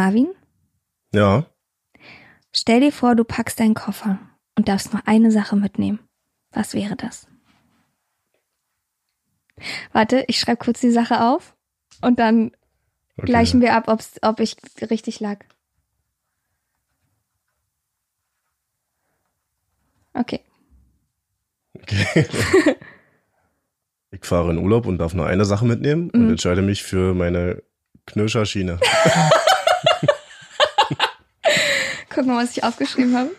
Marvin, Ja, stell dir vor, du packst deinen Koffer und darfst nur eine Sache mitnehmen. Was wäre das? Warte, ich schreibe kurz die Sache auf und dann okay. gleichen wir ab, ob's, ob ich richtig lag. Okay. Okay. ich fahre in Urlaub und darf nur eine Sache mitnehmen und entscheide mich für meine Knirscherschiene. Guck mal, was ich aufgeschrieben habe.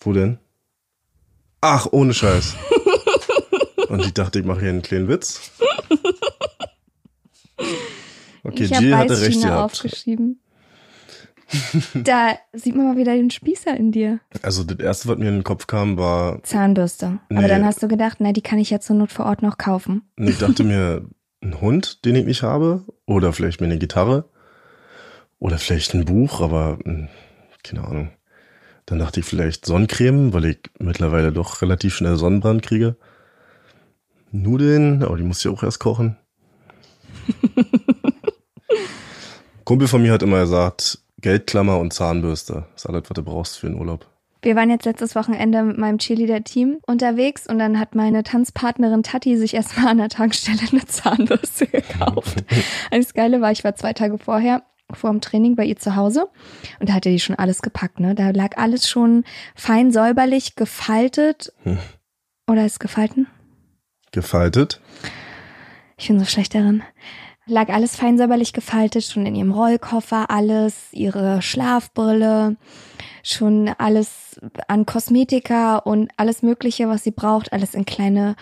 Wo denn? Ach, ohne Scheiß. Und ich dachte, ich mache hier einen kleinen Witz. Okay, ich habe Jill hatte recht gehabt. aufgeschrieben. da sieht man mal wieder den Spießer in dir. Also das erste, was mir in den Kopf kam, war, Zahnbürste. Aber Nee. dann hast du gedacht, na, die kann ich ja zur Not vor Ort noch kaufen. ich dachte mir, ein Hund, den ich nicht habe, oder vielleicht mir eine Gitarre, oder vielleicht ein Buch, aber hm, keine Ahnung. Dann dachte ich vielleicht Sonnencreme, weil ich mittlerweile doch relativ schnell Sonnenbrand kriege. Nudeln, aber die muss ich auch erst kochen. Kumpel von mir hat immer gesagt, Geldklammer und Zahnbürste. Das ist alles, was du brauchst für den Urlaub. Wir waren jetzt letztes Wochenende mit meinem Cheerleader-Team unterwegs und dann hat meine Tanzpartnerin Tati sich erstmal an der Tankstelle eine Zahnbürste gekauft. Das Geile war, ich war zwei Tage vorher vor dem Training bei ihr zu Hause und da hatte die schon alles gepackt, ne? Da lag alles schon fein säuberlich gefaltet. Hm. Oder ist gefalten? Gefaltet. Ich bin so schlecht darin. Lag alles fein säuberlich gefaltet, schon in ihrem Rollkoffer, alles, ihre Schlafbrille, schon alles an Kosmetika und alles Mögliche, was sie braucht, alles in kleine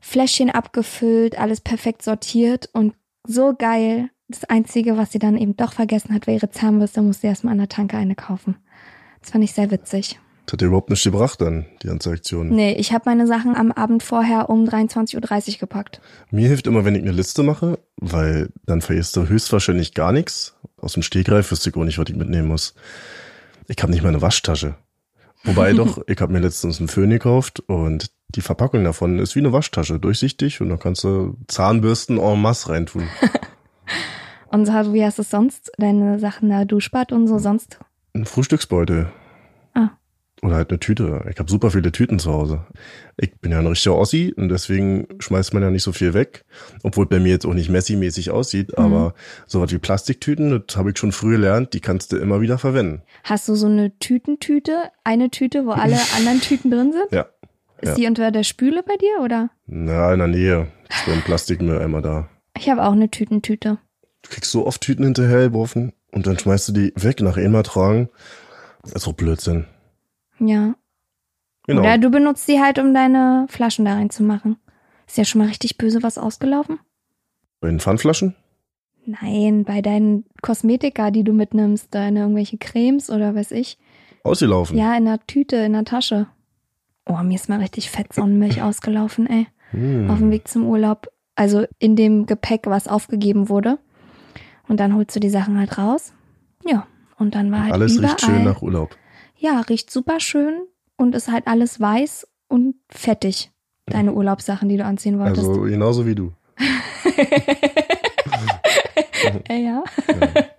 Fläschchen abgefüllt, alles perfekt sortiert und so geil. Das Einzige, was sie dann eben doch vergessen hat, war ihre Zahnbürste, musste sie erstmal an der Tanke eine kaufen. Das fand ich sehr witzig. Das hat dir überhaupt nicht gebracht dann, die ganze Aktion. Nee, ich habe meine Sachen am Abend vorher um 23.30 Uhr gepackt. Mir hilft immer, wenn ich eine Liste mache, weil dann vergisst du höchstwahrscheinlich gar nichts. Aus dem Stegreif wüsste ich auch nicht, was ich mitnehmen muss. Ich habe nicht mal eine Waschtasche. Wobei doch, ich habe mir letztens einen Föhn gekauft und die Verpackung davon ist wie eine Waschtasche, durchsichtig und da kannst du Zahnbürsten en masse reintun. Und so, wie hast du es sonst? Deine Sachen da, Duschbad und so sonst? Ein Frühstücksbeutel. Ah. Oder halt eine Tüte. Ich habe super viele Tüten zu Hause. Ich bin ja ein richtiger Ossi und deswegen schmeißt man ja nicht so viel weg. Obwohl bei mir jetzt auch nicht Messi-mäßig aussieht, Mhm. aber sowas wie Plastiktüten, das habe ich schon früh gelernt, die kannst du immer wieder verwenden. Hast du so eine Tütentüte? Eine Tüte, wo alle anderen Tüten drin sind? Ja. Ist ja. die unter der Spüle bei dir oder? Na, in der Nähe. Ist so ein Plastikmülleimer da. Ich habe auch eine Tütentüte. Du kriegst so oft Tüten hinterhergeworfen und dann schmeißt du die weg nach einmal tragen. Das ist doch Blödsinn. Ja. Genau. Oder du benutzt die halt, um deine Flaschen da reinzumachen. Ist ja schon mal richtig böse was ausgelaufen? Bei den Pfandflaschen? Nein, bei deinen Kosmetika, die du mitnimmst, deine irgendwelche Cremes oder weiß ich. Ausgelaufen. Ja, in der Tüte, in der Tasche. Oh, mir ist mal richtig fett Sonnenmilch ausgelaufen, ey. Hm. auf dem Weg zum Urlaub. Also in dem Gepäck, was aufgegeben wurde. Und dann holst du die Sachen halt raus. Ja. Und dann war halt Alles überall. riecht schön nach Urlaub. Ja, riecht super schön und ist halt alles weiß und fettig. Deine Urlaubssachen, die du anziehen wolltest. Also genauso wie du. ja. Ja,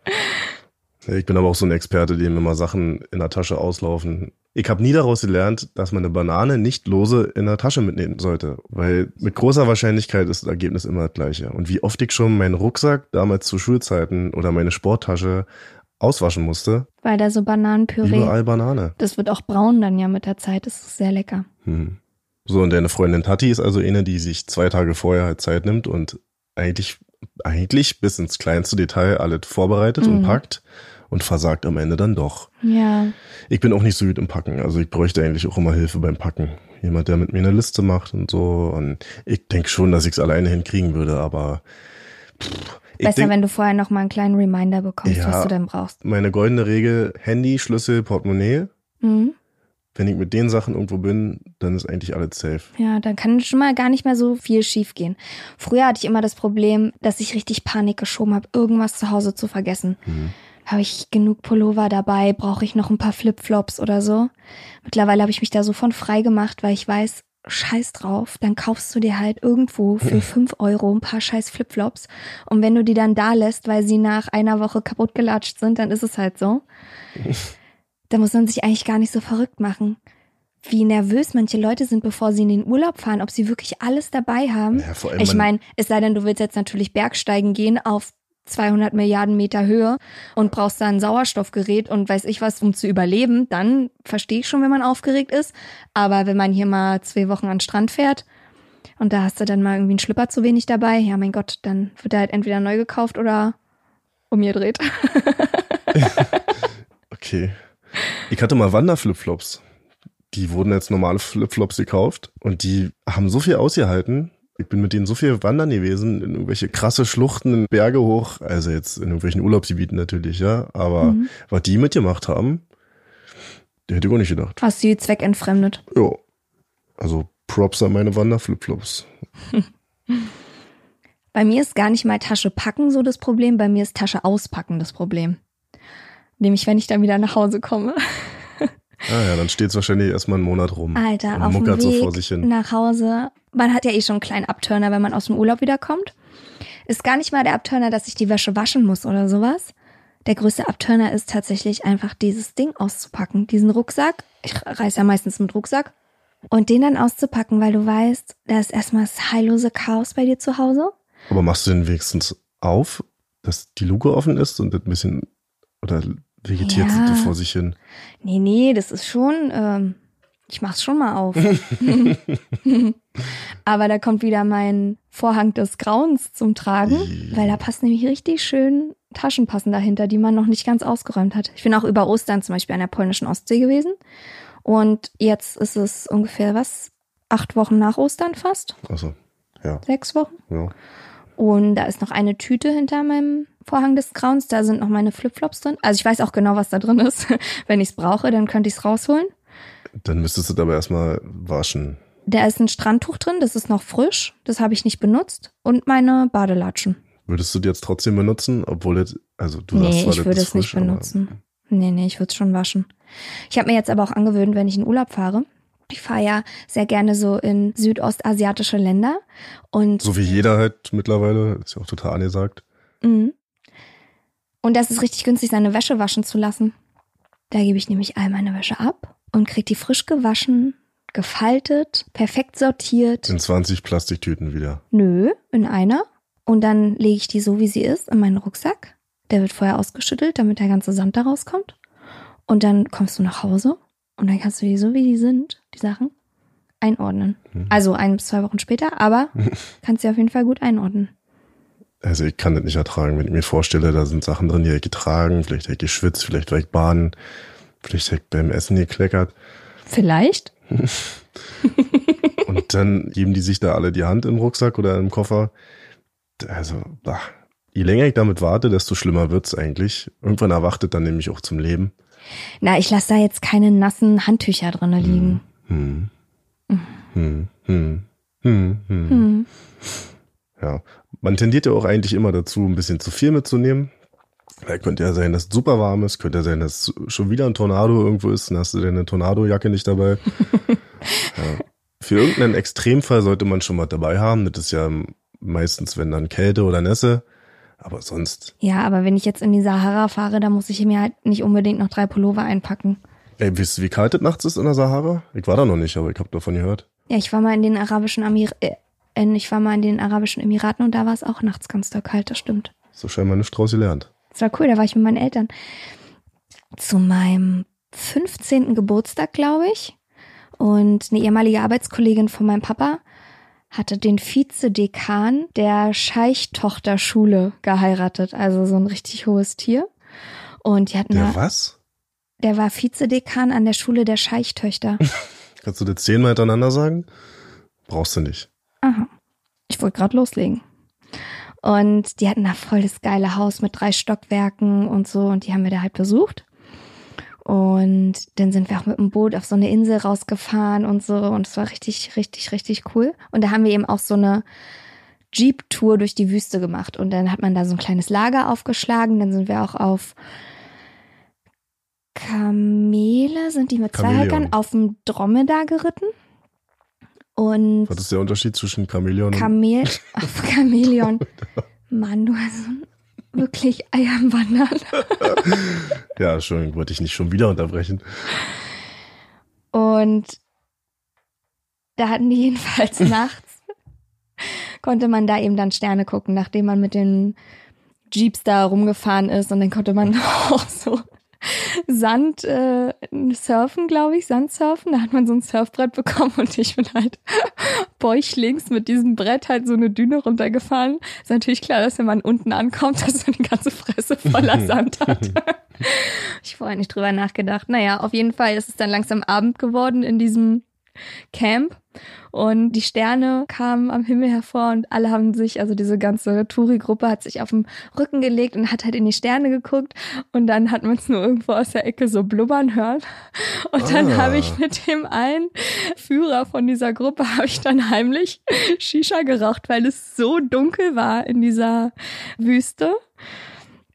Ich bin aber auch so ein Experte, dem immer Sachen in der Tasche auslaufen. Ich habe nie daraus gelernt, dass man eine Banane nicht lose in der Tasche mitnehmen sollte, weil mit großer Wahrscheinlichkeit ist das Ergebnis immer das gleiche. Und wie oft ich schon meinen Rucksack damals zu Schulzeiten oder meine Sporttasche auswaschen musste, Weil da so Bananenpüree. überall Banane. Das wird auch braun dann ja mit der Zeit. Das ist sehr lecker. Hm. So, und deine Freundin Tati ist also eine, die sich zwei Tage vorher halt Zeit nimmt und eigentlich, eigentlich bis ins kleinste Detail alles vorbereitet und Mhm. packt. Und versagt am Ende dann doch. Ja. Ich bin auch nicht so gut im Packen. Also ich bräuchte eigentlich auch immer Hilfe beim Packen. Jemand, der mit mir eine Liste macht und so. Und ich denke schon, dass ich es alleine hinkriegen würde, aber pff, Besser, denk, wenn du vorher noch mal einen kleinen Reminder bekommst, Ja. was du denn brauchst. meine goldene Regel, Handy, Schlüssel, Portemonnaie. Mhm. Wenn ich mit den Sachen irgendwo bin, dann ist eigentlich alles safe. Ja, dann kann schon mal gar nicht mehr so viel schief gehen. Früher hatte ich immer das Problem, dass ich richtig Panik geschoben habe, irgendwas zu Hause zu vergessen. Mhm. Habe ich genug Pullover dabei? Brauche ich noch ein paar Flipflops oder so? Mittlerweile habe ich mich da so von frei gemacht, weil ich weiß, scheiß drauf, dann kaufst du dir halt irgendwo für fünf Euro ein paar scheiß Flipflops. Und wenn du die dann da lässt, weil sie nach einer Woche kaputt gelatscht sind, dann ist es halt so. Da muss man sich eigentlich gar nicht so verrückt machen. Wie nervös manche Leute sind, bevor sie in den Urlaub fahren, ob sie wirklich alles dabei haben. Ja, ich meine, es sei denn, du willst jetzt natürlich Bergsteigen gehen auf 200 Milliarden Meter Höhe und brauchst da ein Sauerstoffgerät und weiß ich was, um zu überleben, dann verstehe ich schon, wenn man aufgeregt ist. Aber wenn man hier mal zwei Wochen an den Strand fährt und da hast du dann mal irgendwie einen Schlipper zu wenig dabei, ja mein Gott, dann wird er halt entweder neu gekauft oder umgedreht. Okay. Ich hatte mal Wanderflipflops. Die wurden als normale Flipflops gekauft und die haben so viel ausgehalten. Ich bin mit denen so viel wandern gewesen, in irgendwelche krasse Schluchten, in Berge hoch, also jetzt in irgendwelchen Urlaubsgebieten natürlich, ja. Aber Mhm. was die mitgemacht haben, der hätte ich auch nicht gedacht. Hast du die zweckentfremdet? Ja. Also Props an meine Wanderflipflops. Bei mir ist gar nicht mal Tasche packen so das Problem, bei mir ist Tasche auspacken das Problem. Nämlich, wenn ich dann wieder nach Hause komme. Ah ja, dann steht's wahrscheinlich erstmal einen Monat rum. Alter, auf dem so Weg sich hin. nach Hause. Man hat ja eh schon einen kleinen Abturner, wenn man aus dem Urlaub wiederkommt. Ist gar nicht mal der Abturner, dass ich die Wäsche waschen muss oder sowas. Der größte Abturner ist tatsächlich einfach dieses Ding auszupacken. Diesen Rucksack. Ich reise ja meistens mit Rucksack. Und den dann auszupacken, weil du weißt, da ist erstmal das heillose Chaos bei dir zu Hause. Aber machst du den wenigstens auf, dass die Luke offen ist und das ein bisschen oder vegetiert Ja. vor sich hin? Nee, nee, das ist schon, ähm, ich mach's schon mal auf. Aber da kommt wieder mein Vorhang des Grauens zum Tragen, weil da passen nämlich richtig schön Taschen passen dahinter, die man noch nicht ganz ausgeräumt hat. Ich bin auch über Ostern zum Beispiel an der polnischen Ostsee gewesen. Und jetzt ist es ungefähr was? Acht Wochen nach Ostern fast? Also, ja, Sechs Wochen? ja. Und da ist noch eine Tüte hinter meinem Vorhang des Grauens. Da sind noch meine Flipflops drin. Also ich weiß auch genau, was da drin ist. Wenn ich es brauche, dann könnte ich es rausholen. Dann müsstest du aber erstmal waschen. Da ist ein Strandtuch drin, das ist noch frisch. Das habe ich nicht benutzt. Und meine Badelatschen. Würdest du die jetzt trotzdem benutzen, obwohl es, also du sagst nee, zwar, ich das würde es nicht aber- benutzen. Nee, nee, ich würde es schon waschen. Ich habe mir jetzt aber auch angewöhnt, wenn ich in Urlaub fahre. Ich fahre ja sehr gerne so in südostasiatische Länder. Und So wie jeder halt mittlerweile, ist ja auch total angesagt. Mhm. Und das ist richtig günstig, seine Wäsche waschen zu lassen. Da gebe ich nämlich all meine Wäsche ab und kriege die frisch gewaschen, gefaltet, perfekt sortiert. In 20 Plastiktüten wieder. Nö, in einer. Und dann lege ich die so, wie sie ist, in meinen Rucksack. Der wird vorher ausgeschüttelt, damit der ganze Sand da rauskommt. Und dann kommst du nach Hause und dann kannst du die so, wie die sind, die Sachen, einordnen. Also ein bis zwei Wochen später, aber kannst sie auf jeden Fall gut einordnen. Also ich kann das nicht ertragen, wenn ich mir vorstelle, da sind Sachen drin, die habe ich getragen, vielleicht habe ich geschwitzt, vielleicht war ich baden, vielleicht ich beim Essen gekleckert. Vielleicht. Und dann geben die sich da alle die Hand im Rucksack oder im Koffer. Also, bah. je länger ich damit warte, desto schlimmer wird's eigentlich. Irgendwann erwachtet dann nämlich auch zum Leben. Na, ich lasse da jetzt keine nassen Handtücher drinne liegen. Hm. Hm. Hm. Hm. Hm. Hm. Ja. Man tendiert ja auch eigentlich immer dazu, ein bisschen zu viel mitzunehmen. Weil könnte ja sein, dass es super warm ist, könnte ja sein, dass schon wieder ein Tornado irgendwo ist, dann hast du deine Tornadojacke nicht dabei. ja. Für irgendeinen Extremfall sollte man schon mal dabei haben. Das ist ja meistens, wenn dann Kälte oder Nässe. Aber sonst, Ja, aber wenn ich jetzt in die Sahara fahre, dann muss ich mir halt nicht unbedingt noch drei Pullover einpacken. ey, wisst ihr, wie kalt es nachts ist in der Sahara? Ich war da noch nicht, aber ich habe davon gehört. Ja, ich war mal in den arabischen Amir äh, ich war mal in den arabischen Emiraten und da war es auch nachts ganz doll kalt, das stimmt. So scheinbar nicht draus gelernt. Das war cool, da war ich mit meinen Eltern. Zu meinem 15. Geburtstag, glaube ich. Und eine ehemalige Arbeitskollegin von meinem Papa hatte den Vizedekan der Scheichtochterschule geheiratet, also so ein richtig hohes Tier. Und die hatten Der da, was? der war Vizedekan an der Schule der Scheichtöchter. Kannst du das zehnmal hintereinander sagen? Brauchst du nicht. Aha. Ich wollte gerade loslegen. Und die hatten da voll das geile Haus mit drei Stockwerken und so. Und die haben wir da halt besucht. Und dann sind wir auch mit dem Boot auf so eine Insel rausgefahren und so. Und es war richtig, richtig, richtig cool. Und da haben wir eben auch so eine Jeep-Tour durch die Wüste gemacht. Und dann hat man da so ein kleines Lager aufgeschlagen. Dann sind wir auch auf Kamele, sind die mit zwei Chamäleon. Höckern, auf dem Dromedar geritten. Und Was ist der Unterschied zwischen Chamäleon und Kamel, auf Chamäleon. Mann, du hast so ein wirklich Eier am Wandern. Ja, Entschuldigung, wollte ich nicht schon wieder unterbrechen. Und da hatten die jedenfalls nachts, konnte man da eben dann Sterne gucken, nachdem man mit den Jeeps da rumgefahren ist. Und dann konnte man auch so Sand äh, surfen, glaube ich, Sandsurfen. Da hat man so ein Surfbrett bekommen und ich bin halt bäuchlings mit diesem Brett halt so eine Düne runtergefahren. Ist natürlich klar, dass wenn man unten ankommt, dass man die ganze Fresse voller Sand hat. ich vorher nicht drüber nachgedacht. Naja, auf jeden Fall ist es dann langsam Abend geworden in diesem Camp und die Sterne kamen am Himmel hervor und alle haben sich, also diese ganze Touri-Gruppe hat sich auf den Rücken gelegt und hat halt in die Sterne geguckt und dann hat man es nur irgendwo aus der Ecke so blubbern hören und dann Ah. habe ich mit dem einen Führer von dieser Gruppe habe ich dann heimlich Shisha geraucht, weil es so dunkel war in dieser Wüste.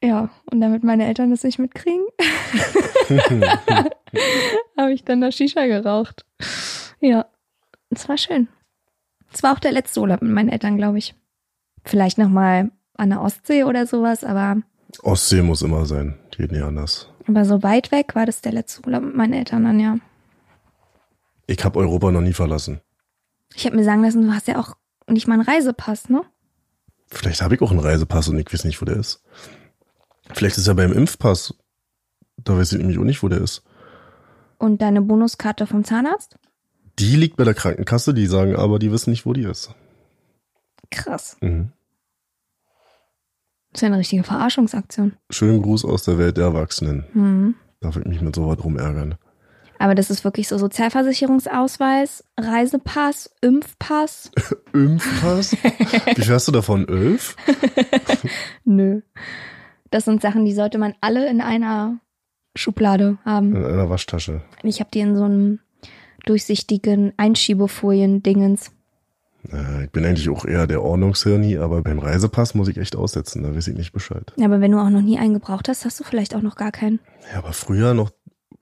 Ja, und damit meine Eltern das nicht mitkriegen, habe ich dann da Shisha geraucht. Ja, es war schön. Es war auch der letzte Urlaub mit meinen Eltern, glaube ich. Vielleicht nochmal an der Ostsee oder sowas, aber, Ostsee muss immer sein. Geht nicht anders. aber so weit weg war das der letzte Urlaub mit meinen Eltern dann, ja. Ich habe Europa noch nie verlassen. Ich habe mir sagen lassen, du hast ja auch nicht mal einen Reisepass, ne? Vielleicht habe ich auch einen Reisepass und ich weiß nicht, wo der ist. Vielleicht ist er beim Impfpass. Da weiß ich nämlich auch nicht, wo der ist. Und deine Bonuskarte vom Zahnarzt? Die liegt bei der Krankenkasse, die sagen aber, die wissen nicht, wo die ist. Krass. Mhm. Das ist ja eine richtige Verarschungsaktion. Schönen Gruß aus der Welt der Erwachsenen. Mhm. Darf ich mich mit sowas rumärgern. Aber das ist wirklich so Sozialversicherungsausweis, Reisepass, Impfpass. Impfpass? Wie fährst du davon? Elf? Nö. Das sind Sachen, die sollte man alle in einer Schublade haben. In einer Waschtasche. Ich habe die in so einem durchsichtigen Einschiebefolien-Dingens. Ich bin eigentlich auch eher der Ordnungshirni, aber beim Reisepass muss ich echt aussetzen, da weiß ich nicht Bescheid. Ja, Aber wenn du auch noch nie einen gebraucht hast, hast du vielleicht auch noch gar keinen. Ja, aber früher noch,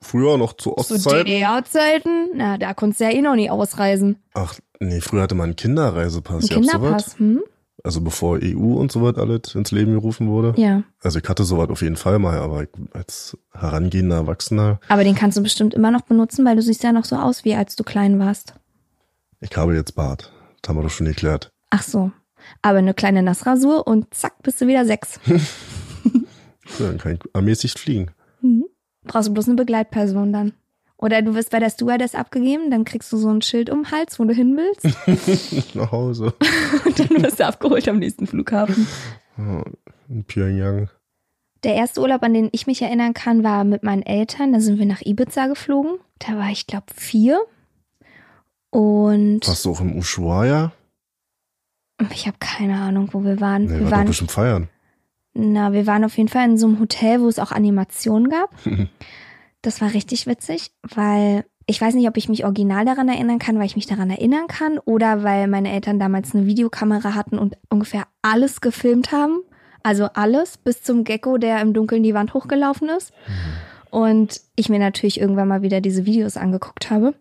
früher noch zu Zu Ostzeiten. DDR-Zeiten? Na, da konntest du ja eh noch nie ausreisen. Ach, nee, früher hatte man einen Kinderreisepass. Ein? Kinderpass, hm? Also bevor EU und so was alles ins Leben gerufen wurde. Ja. Also ich hatte sowas auf jeden Fall mal, aber als herangehender Erwachsener, Aber den kannst du bestimmt immer noch benutzen, weil du siehst ja noch so aus, wie als du klein warst. ich habe jetzt Bart. Das haben wir doch schon geklärt. Ach so. Aber eine kleine Nassrasur und zack, bist du wieder sechs. Ja, dann kann ich ermäßigt fliegen. Mhm. Brauchst du bloß eine Begleitperson dann. Oder du wirst bei der Stewardess abgegeben, dann kriegst du so ein Schild um den Hals, wo du hin willst. Nach Hause. und dann wirst du abgeholt am nächsten Flughafen. In Pyongyang. Der erste Urlaub, an den ich mich erinnern kann, war mit meinen Eltern. Da sind wir nach Ibiza geflogen. Da war ich, glaube vier. Und Warst du auch im Ushuaia? ich habe keine Ahnung, wo wir waren. Nee, wir war waren bestimmt feiern. Na, wir waren auf jeden Fall in so einem Hotel, wo es auch Animationen gab. Das war richtig witzig, weil ich weiß nicht, ob ich mich original daran erinnern kann, weil ich mich daran erinnern kann oder weil meine Eltern damals eine Videokamera hatten und ungefähr alles gefilmt haben. Also alles bis zum Gecko, der im Dunkeln die Wand hochgelaufen ist. Und ich mir natürlich irgendwann mal wieder diese Videos angeguckt habe.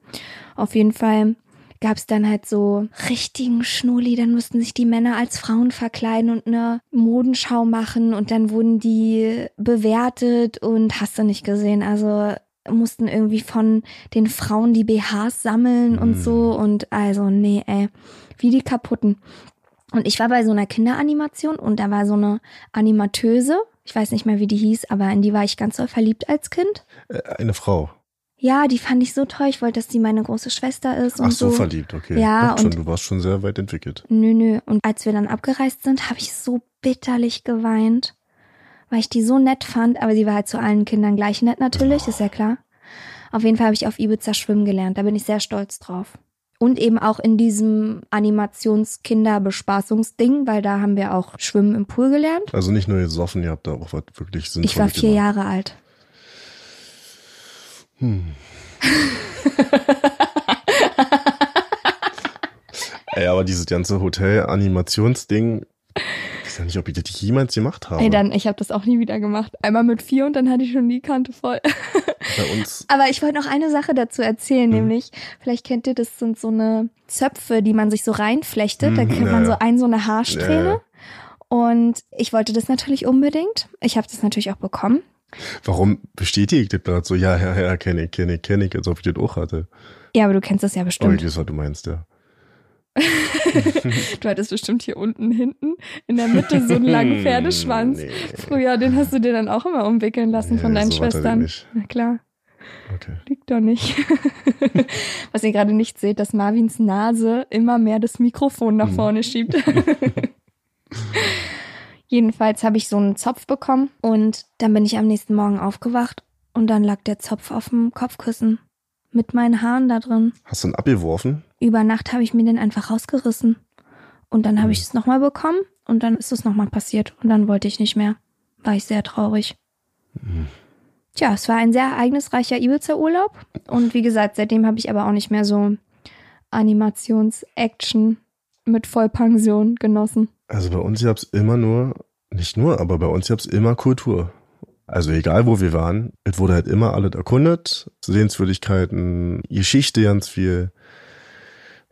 Auf jeden Fall gab es dann halt so richtigen Schnulli, dann mussten sich die Männer als Frauen verkleiden und eine Modenschau machen und dann wurden die bewertet und hast du nicht gesehen. Also mussten irgendwie von den Frauen die BHs sammeln und Mhm. so und also nee, ey, wie die kaputten. Und ich war bei so einer Kinderanimation und da war so eine Animateuse, ich weiß nicht mehr, wie die hieß, aber in die war ich ganz so verliebt als Kind. Äh, eine Frau. Ja, die fand ich so toll. Ich wollte, dass die meine große Schwester ist Ach und so, so. verliebt, okay. Ja, Merkt schon, und- du warst schon sehr weit entwickelt. Nö, nö. Und als wir dann abgereist sind, habe ich so bitterlich geweint, weil ich die so nett fand, aber sie war halt zu allen Kindern gleich nett natürlich, ist ja klar. Auf jeden Fall habe ich auf Ibiza schwimmen gelernt, da bin ich sehr stolz drauf. Und eben auch in diesem Animations-Kinderbespaßungsding, weil da haben wir auch Schwimmen im Pool gelernt. Also nicht nur gesoffen, ihr habt da auch was wirklich sinnvolles Ich war vier gemacht. Jahre alt. Ey, aber dieses ganze Hotel-Animationsding, ich weiß ja nicht, ob ich das jemals gemacht habe. Ey, dann, ich habe das auch nie wieder gemacht. Einmal mit vier und dann hatte ich schon die Kante voll. Bei uns, Aber ich wollte noch eine Sache dazu erzählen, nämlich, vielleicht kennt ihr, das sind so eine Zöpfe, die man sich so reinflechtet. Da Mhm, kriegt ja, man so ein, so eine Haarsträhne. Ja. Und ich wollte das natürlich unbedingt. Ich habe das natürlich auch bekommen. Warum bestätigt das gerade so? Ja, ja, ja, kenne ich, kenne ich, kenne ich, als ob ich das auch hatte. Ja, aber du kennst das ja Oh, ich bestimmt. weiß, was du meinst, ja. Du hattest bestimmt hier unten hinten in der Mitte so einen langen Pferdeschwanz. nee. Früher, den hast du dir dann auch immer umwickeln lassen von Nee, deinen so ich Schwestern. nicht. Na klar, Okay. liegt doch nicht. Was ihr gerade nicht seht, dass Marvins Nase immer mehr das Mikrofon nach Hm. vorne schiebt. Jedenfalls habe ich so einen Zopf bekommen und dann bin ich am nächsten Morgen aufgewacht und dann lag der Zopf auf dem Kopfkissen mit meinen Haaren da drin. Hast du ihn abgeworfen? Über Nacht habe ich mir den einfach rausgerissen. Und dann habe ich Mhm. es nochmal bekommen und dann ist es nochmal passiert. Und dann wollte ich nicht mehr. War ich sehr traurig. Tja, es war ein sehr ereignisreicher Ibiza-Urlaub. Und wie gesagt, seitdem habe ich aber auch nicht mehr so Animations-Action mit Vollpension genossen. Also bei uns gab's immer nur, nicht nur, aber bei uns gab's immer Kultur. Also egal wo wir waren, es wurde halt immer alles erkundet, Sehenswürdigkeiten, Geschichte ganz viel.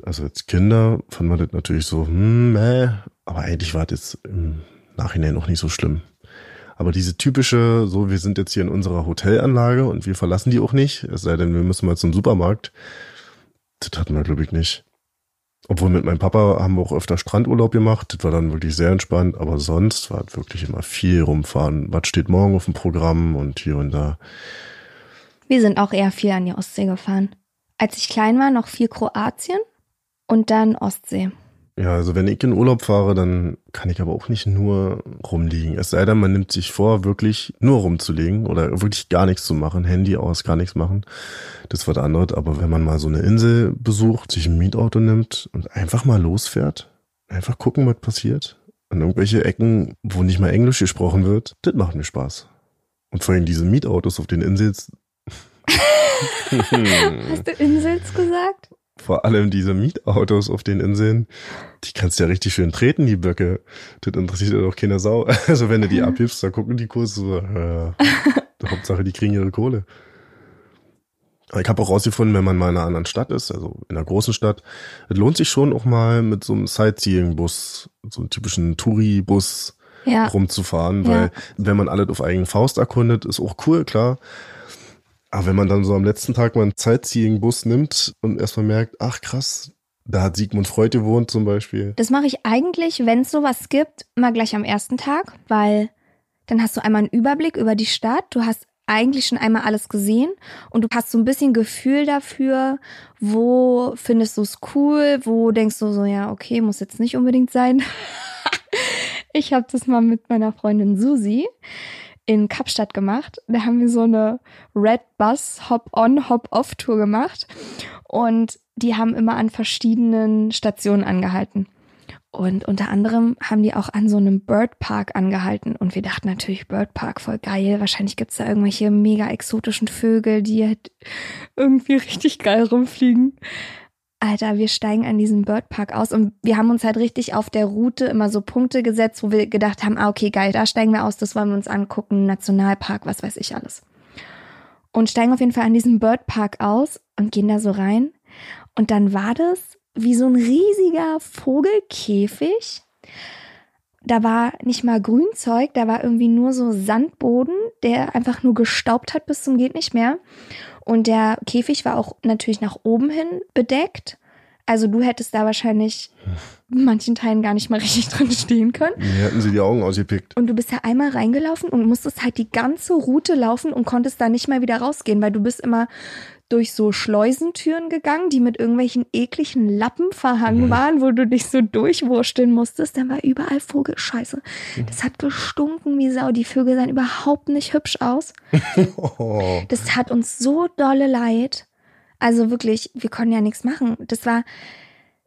Also als Kinder fand man das natürlich so, hm, meh, aber eigentlich war das im Nachhinein auch nicht so schlimm. Aber diese typische, so wir sind jetzt hier in unserer Hotelanlage und wir verlassen die auch nicht, es sei denn, wir müssen mal zum Supermarkt, das hatten wir glaube ich nicht. Obwohl mit meinem Papa haben wir auch öfter Strandurlaub gemacht. Das war dann wirklich sehr entspannt. Aber sonst war es wirklich immer viel rumfahren. Was steht morgen auf dem Programm und hier und da. Wir sind auch eher viel an die Ostsee gefahren. Als ich klein war, noch viel Kroatien und dann Ostsee. Ja, also wenn ich in Urlaub fahre, dann kann ich aber auch nicht nur rumliegen. Es sei denn, man nimmt sich vor, wirklich nur rumzulegen oder wirklich gar nichts zu machen. Handy aus, gar nichts machen. Das wird anderes. Aber wenn man mal so eine Insel besucht, sich ein Mietauto nimmt und einfach mal losfährt, einfach gucken, was passiert. An irgendwelche Ecken, wo nicht mal Englisch gesprochen wird, das macht mir Spaß. Und vor allem diese Mietautos auf den Inseln, Hast du Insels gesagt? Vor allem diese Mietautos auf den Inseln, die kannst du ja richtig schön treten, die Böcke. Das interessiert ja doch keiner Sau. Also wenn du die abhebst, da gucken die Kurse so, äh, Hauptsache, die kriegen ihre Kohle. Aber ich habe auch rausgefunden, wenn man mal in einer anderen Stadt ist, also in einer großen Stadt, es lohnt sich schon auch mal mit so einem Sightseeing-Bus, so einem typischen Touri-Bus Ja. rumzufahren, Ja. weil wenn man alles auf eigene Faust erkundet, ist auch cool, klar. Aber wenn man dann so am letzten Tag mal einen Sightseeing-Bus nimmt und erstmal merkt, ach krass, da hat Sigmund Freud gewohnt zum Beispiel. Das mache ich eigentlich, wenn es sowas gibt, mal gleich am ersten Tag, weil dann hast du einmal einen Überblick über die Stadt. Du hast eigentlich schon einmal alles gesehen und du hast so ein bisschen Gefühl dafür, wo findest du es cool, wo denkst du so, ja, okay, muss jetzt nicht unbedingt sein. ich habe das mal mit meiner Freundin Susi in Kapstadt gemacht. Da haben wir so eine Red Bus Hop-on, Hop-off-Tour gemacht. Und die haben immer an verschiedenen Stationen angehalten. Und unter anderem haben die auch an so einem Bird Park angehalten. Und wir dachten natürlich, Bird Park, voll geil. Wahrscheinlich gibt's da irgendwelche mega exotischen Vögel, die halt irgendwie richtig geil rumfliegen. Alter, wir steigen an diesem Bird Park aus und wir haben uns halt richtig auf der Route immer so Punkte gesetzt, wo wir gedacht haben, ah, okay, geil, da steigen wir aus, das wollen wir uns angucken, Nationalpark, was weiß ich alles. Und steigen auf jeden Fall an diesem Bird Park aus und gehen da so rein. Und dann war das wie so ein riesiger Vogelkäfig. Da war nicht mal Grünzeug, da war irgendwie nur so Sandboden, der einfach nur gestaubt hat bis zum geht nicht mehr. Und der Käfig war auch natürlich nach oben hin bedeckt. Also du hättest da wahrscheinlich in manchen Teilen gar nicht mal richtig drin stehen können. Mir hätten sie die Augen ausgepickt. Und du bist ja einmal reingelaufen und musstest halt die ganze Route laufen und konntest da nicht mehr wieder rausgehen, weil du bist immer durch so Schleusentüren gegangen, die mit irgendwelchen ekligen Lappen verhangen waren, wo du dich so durchwursteln musstest. Dann war überall Vogelscheiße. Das hat gestunken wie Sau. Die Vögel sahen überhaupt nicht hübsch aus. Oh. Das tat uns so dolle leid. Also wirklich, wir konnten ja nichts machen. Das war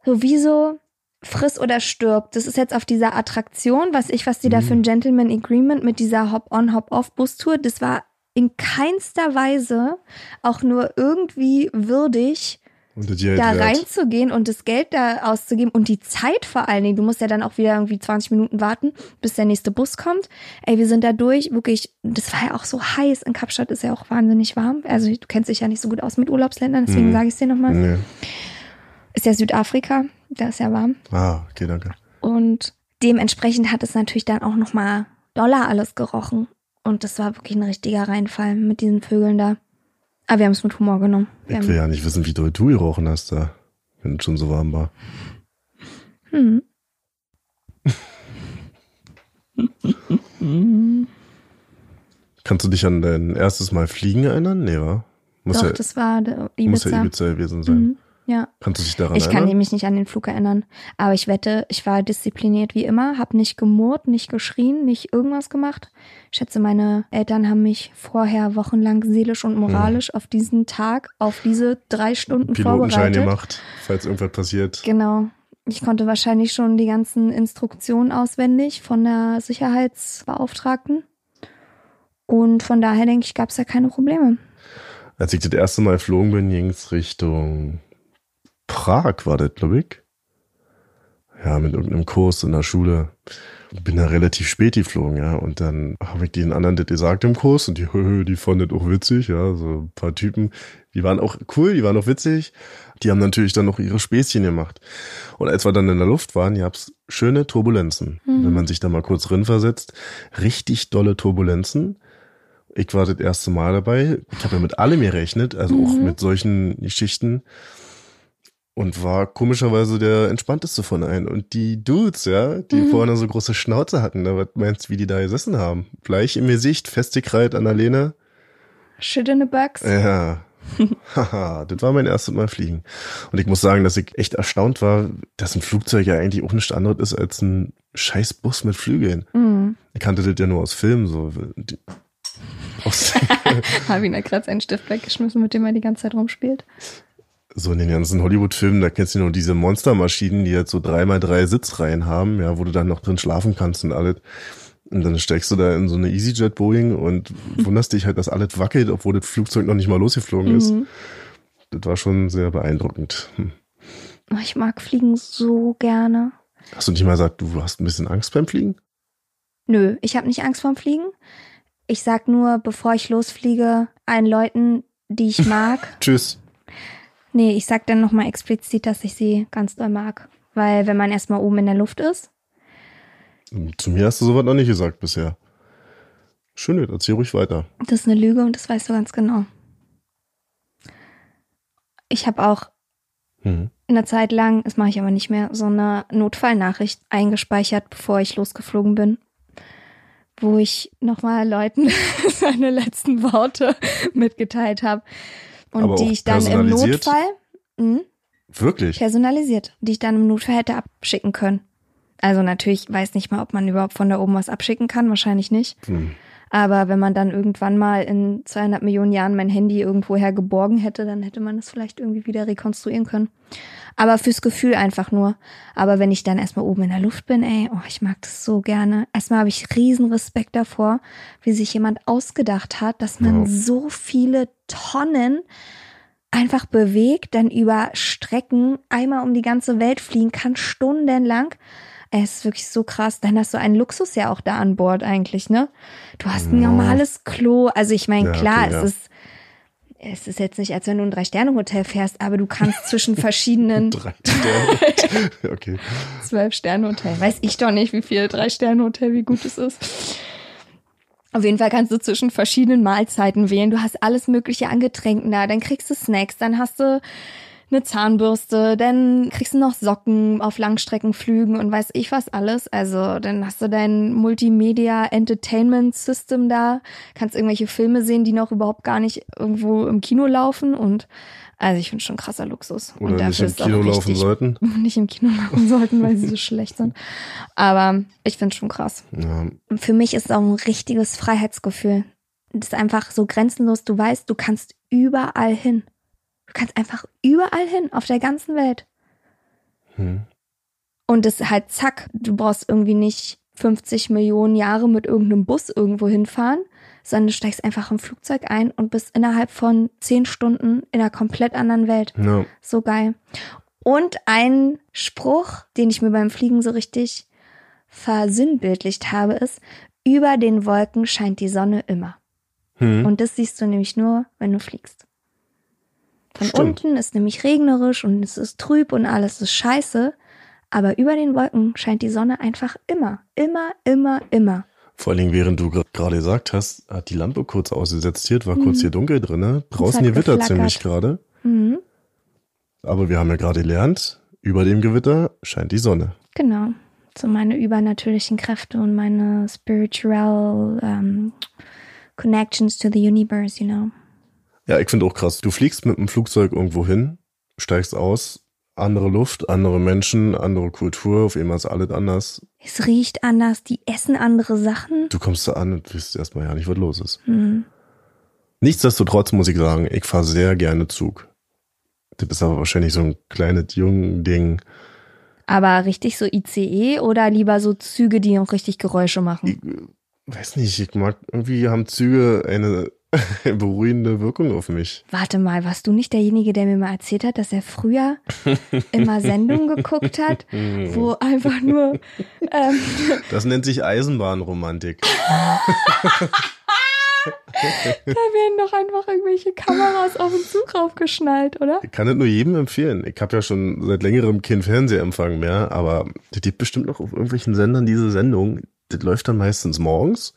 sowieso friss oder stirb. Das ist jetzt auf dieser Attraktion, was ich, was die da für ein Gentleman Agreement mit dieser Hop-on, Hop-off-Bustour, das war in keinster Weise auch nur irgendwie würdig, da reinzugehen und das Geld da auszugeben und die Zeit vor allen Dingen. Du musst ja dann auch wieder irgendwie 20 Minuten warten, bis der nächste Bus kommt. Ey, wir sind da durch, wirklich, das war ja auch so heiß. In Kapstadt ist ja auch wahnsinnig warm. Also du kennst dich ja nicht so gut aus mit Urlaubsländern, deswegen Mhm. sage ich es dir nochmal. Nee. Ist ja Südafrika, da ist ja warm. Ah, okay, danke. Und dementsprechend hat es natürlich dann auch nochmal doller alles gerochen. Und das war wirklich ein richtiger Reinfall mit diesen Vögeln da. Aber wir haben es mit Humor genommen. Wir Ich will ja nicht wissen, wie doll du gerochen hast da, wenn es schon so warm war. hm. Kannst du dich an dein erstes Mal fliegen erinnern? Nee, wa? Muss Doch, ja, das war der muss ja Ibiza. Ibiza gewesen sein. Mhm. Ja. Kannst du dich daran Ich kann erinnern? mich nicht an den Flug erinnern. Aber ich wette, ich war diszipliniert wie immer, habe nicht gemurrt, nicht geschrien, nicht irgendwas gemacht. Ich schätze, meine Eltern haben mich vorher wochenlang seelisch und moralisch auf diesen Tag, auf diese drei Stunden Pilotenschein vorbereitet. gemacht, falls irgendwas passiert. Genau. Ich konnte wahrscheinlich schon die ganzen Instruktionen auswendig von der Sicherheitsbeauftragten. Und von daher denke ich, gab es ja keine Probleme. Als ich das erste Mal geflogen bin, ging es Richtung Prag, war das, glaube ich. Ja, mit irgendeinem Kurs in der Schule. Bin da relativ spät geflogen, ja. Und dann habe ich den anderen das gesagt im Kurs und die, die fanden das auch witzig, ja. So ein paar Typen, die waren auch cool, die waren auch witzig. Die haben natürlich dann noch ihre Späßchen gemacht. Und als wir dann in der Luft waren, gab's schöne Turbulenzen. Wenn man sich da mal kurz drin versetzt, richtig dolle Turbulenzen. Ich war das erste Mal dabei. Ich habe ja mit allem gerechnet, also auch mit solchen Geschichten. Und war komischerweise der entspannteste von allen. Und die Dudes, ja, die vorne so große Schnauze hatten, da was meinst du, wie die da gesessen haben? Fleisch im Gesicht, festgekrallt an der Lehne. Shit in the bugs. Ja. Haha, das war mein erstes Mal fliegen. Und ich muss sagen, dass ich echt erstaunt war, dass ein Flugzeug ja eigentlich auch nichts anderes ist als ein scheiß Bus mit Flügeln. Mhm. Ich kannte das ja nur aus Filmen, so. Aus, Habe ihn da gerade seinen Stift weggeschmissen, mit dem er die ganze Zeit rumspielt. So in den ganzen Hollywood-Filmen, da kennst du nur diese Monstermaschinen, die jetzt so dreimal drei Sitzreihen haben, ja, wo du dann noch drin schlafen kannst und alles. Und dann steigst du da in so eine EasyJet Boeing und wunderst dich halt, dass alles wackelt, obwohl das Flugzeug noch nicht mal losgeflogen ist. Mhm. Das war schon sehr beeindruckend. Hm. Oh, ich mag Fliegen so gerne. Hast du nicht mal gesagt, du hast ein bisschen Angst beim Fliegen? Nö, ich habe nicht Angst vorm Fliegen. Ich sag nur, bevor ich losfliege, allen Leuten, die ich mag. Tschüss. Nee, ich sag dann nochmal explizit, dass ich sie ganz doll mag. Weil wenn man erstmal oben in der Luft ist, Zu mir hast du sowas noch nicht gesagt bisher. Schön, erzähl ruhig weiter. das ist eine Lüge und das weißt du ganz genau. Ich habe auch Mhm. eine Zeit lang, das mache ich aber nicht mehr, so eine Notfallnachricht eingespeichert, bevor ich losgeflogen bin. Wo ich nochmal Leuten seine letzten Worte mitgeteilt habe. Und Aber die ich dann im? Notfall mh, Wirklich? personalisiert, die ich dann im Notfall hätte abschicken können. Also natürlich weiß nicht mal, ob man überhaupt von da oben was abschicken kann, wahrscheinlich nicht. Hm. Aber wenn man dann irgendwann mal in 200 Millionen Jahren mein Handy irgendwoher geborgen hätte, dann hätte man es vielleicht irgendwie wieder rekonstruieren können. Aber fürs Gefühl einfach nur. Aber wenn ich dann erstmal oben in der Luft bin, ey, oh, ich mag das so gerne. Erstmal habe ich riesen Respekt davor, wie sich jemand ausgedacht hat, dass man Wow. so viele Tonnen einfach bewegt, dann über Strecken einmal um die ganze Welt fliegen kann, stundenlang. Es ist wirklich so krass. Dann hast du einen Luxus ja auch da an Bord eigentlich, ne? Du hast ein Ja. normales Klo. Also ich meine, Ja, klar, okay, ja. es ist es ist jetzt nicht, als wenn du ein Drei-Sterne-Hotel fährst, aber du kannst zwischen verschiedenen Drei Sterne. okay. Zwölf-Sterne-Hotel. Weiß ich doch nicht, wie viel Drei-Sterne-Hotel, wie gut es ist. Auf jeden Fall kannst du zwischen verschiedenen Mahlzeiten wählen. Du hast alles Mögliche an Getränken da. Dann kriegst du Snacks. Dann hast du eine Zahnbürste, dann kriegst du noch Socken auf Langstreckenflügen und weiß ich was alles. Also dann hast du dein Multimedia Entertainment System da, kannst irgendwelche Filme sehen, die noch überhaupt gar nicht irgendwo im Kino laufen und also ich finde schon krasser Luxus. Oder und nicht im Kino laufen sollten. Nicht im Kino laufen sollten, weil sie so schlecht sind. Aber ich finde schon krass. Ja, für mich ist es auch ein richtiges Freiheitsgefühl. Das ist einfach so grenzenlos. Du weißt, du kannst überall hin. Du kannst einfach überall hin, auf der ganzen Welt. hm. Und es ist halt zack. Du brauchst irgendwie nicht 50 Millionen Jahre mit irgendeinem Bus irgendwo hinfahren, sondern du steigst einfach im Flugzeug ein und bist innerhalb von 10 Stunden in einer komplett anderen Welt. ja. So geil. Und ein Spruch, den ich mir beim Fliegen so richtig versinnbildlicht habe, ist, über den Wolken scheint die Sonne immer. Hm. Und das siehst du nämlich nur, wenn du fliegst. Von Stimmt. unten ist nämlich regnerisch und es ist trüb und alles ist scheiße. Aber über den Wolken scheint die Sonne einfach immer, immer, immer, immer. Vor allen Dingen, während du gerade gesagt hast, hat die Lampe kurz ausgesetzt hier, war kurz hier dunkel drin, ne? Draußen hier wittert geflackert. ziemlich gerade. Mhm. Aber wir haben ja gerade gelernt, über dem Gewitter scheint die Sonne. Genau. So meine übernatürlichen Kräfte und meine spiritual um, connections to the universe, you know. Ja, ich finde auch krass. Du fliegst mit dem Flugzeug irgendwo hin, steigst aus, andere Luft, andere Menschen, andere Kultur, auf einmal ist alles anders. Es riecht anders, die essen andere Sachen. Du kommst da an und weißt erstmal ja nicht, was los ist. Hm. Nichtsdestotrotz muss ich sagen, ich fahre sehr gerne Zug. Das ist aber wahrscheinlich so ein kleines Jungen-Ding. Aber richtig so ICE oder lieber so Züge, die auch richtig Geräusche machen? Weiß nicht, ich mag, irgendwie haben Züge eine beruhigende Wirkung auf mich. Warte mal, warst du nicht derjenige, der mir mal erzählt hat, dass er früher immer Sendungen geguckt hat, wo einfach nur ähm, Das nennt sich Eisenbahnromantik. da werden doch einfach irgendwelche Kameras auf den Zug raufgeschnallt, oder? Ich kann das nur jedem empfehlen. Ich habe ja schon seit längerem keinen Fernsehempfang mehr, aber das gibt bestimmt noch auf irgendwelchen Sendern diese Sendung. Das läuft dann meistens morgens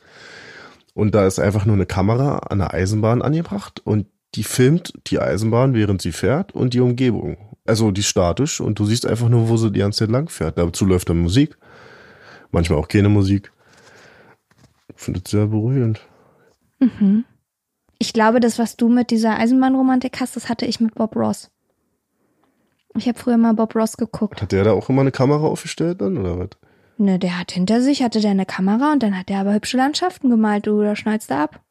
und da ist einfach nur eine Kamera an der Eisenbahn angebracht und die filmt die Eisenbahn, während sie fährt und die Umgebung. Also die ist statisch und du siehst einfach nur, wo sie die ganze Zeit lang fährt. Dazu läuft dann Musik, manchmal auch keine Musik. Ich finde es sehr beruhigend. Ich glaube, das, was du mit dieser Eisenbahnromantik hast, das hatte ich mit Bob Ross. Ich habe früher mal Bob Ross geguckt. Hat der da auch immer eine Kamera aufgestellt dann oder was? Ne, der hat hinter sich, hatte der eine Kamera und dann hat der aber hübsche Landschaften gemalt, du, da schnallst du ab.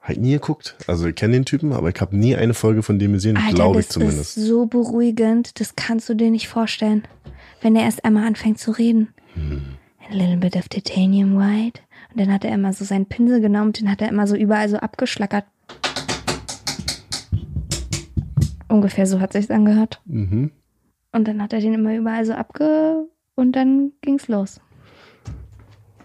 Halt nie geguckt. Also ich kenne den Typen, aber ich habe nie eine Folge von dem gesehen, glaube ich das zumindest. ist so beruhigend, das kannst du dir nicht vorstellen. Wenn er erst einmal anfängt zu reden. Hm. A little bit of titanium white. Und dann hat er immer so seinen Pinsel genommen und den hat er immer so überall so abgeschlackert. Ungefähr so hat sich's angehört. Mhm. Und dann hat er den immer überall so abge... Und dann ging's los.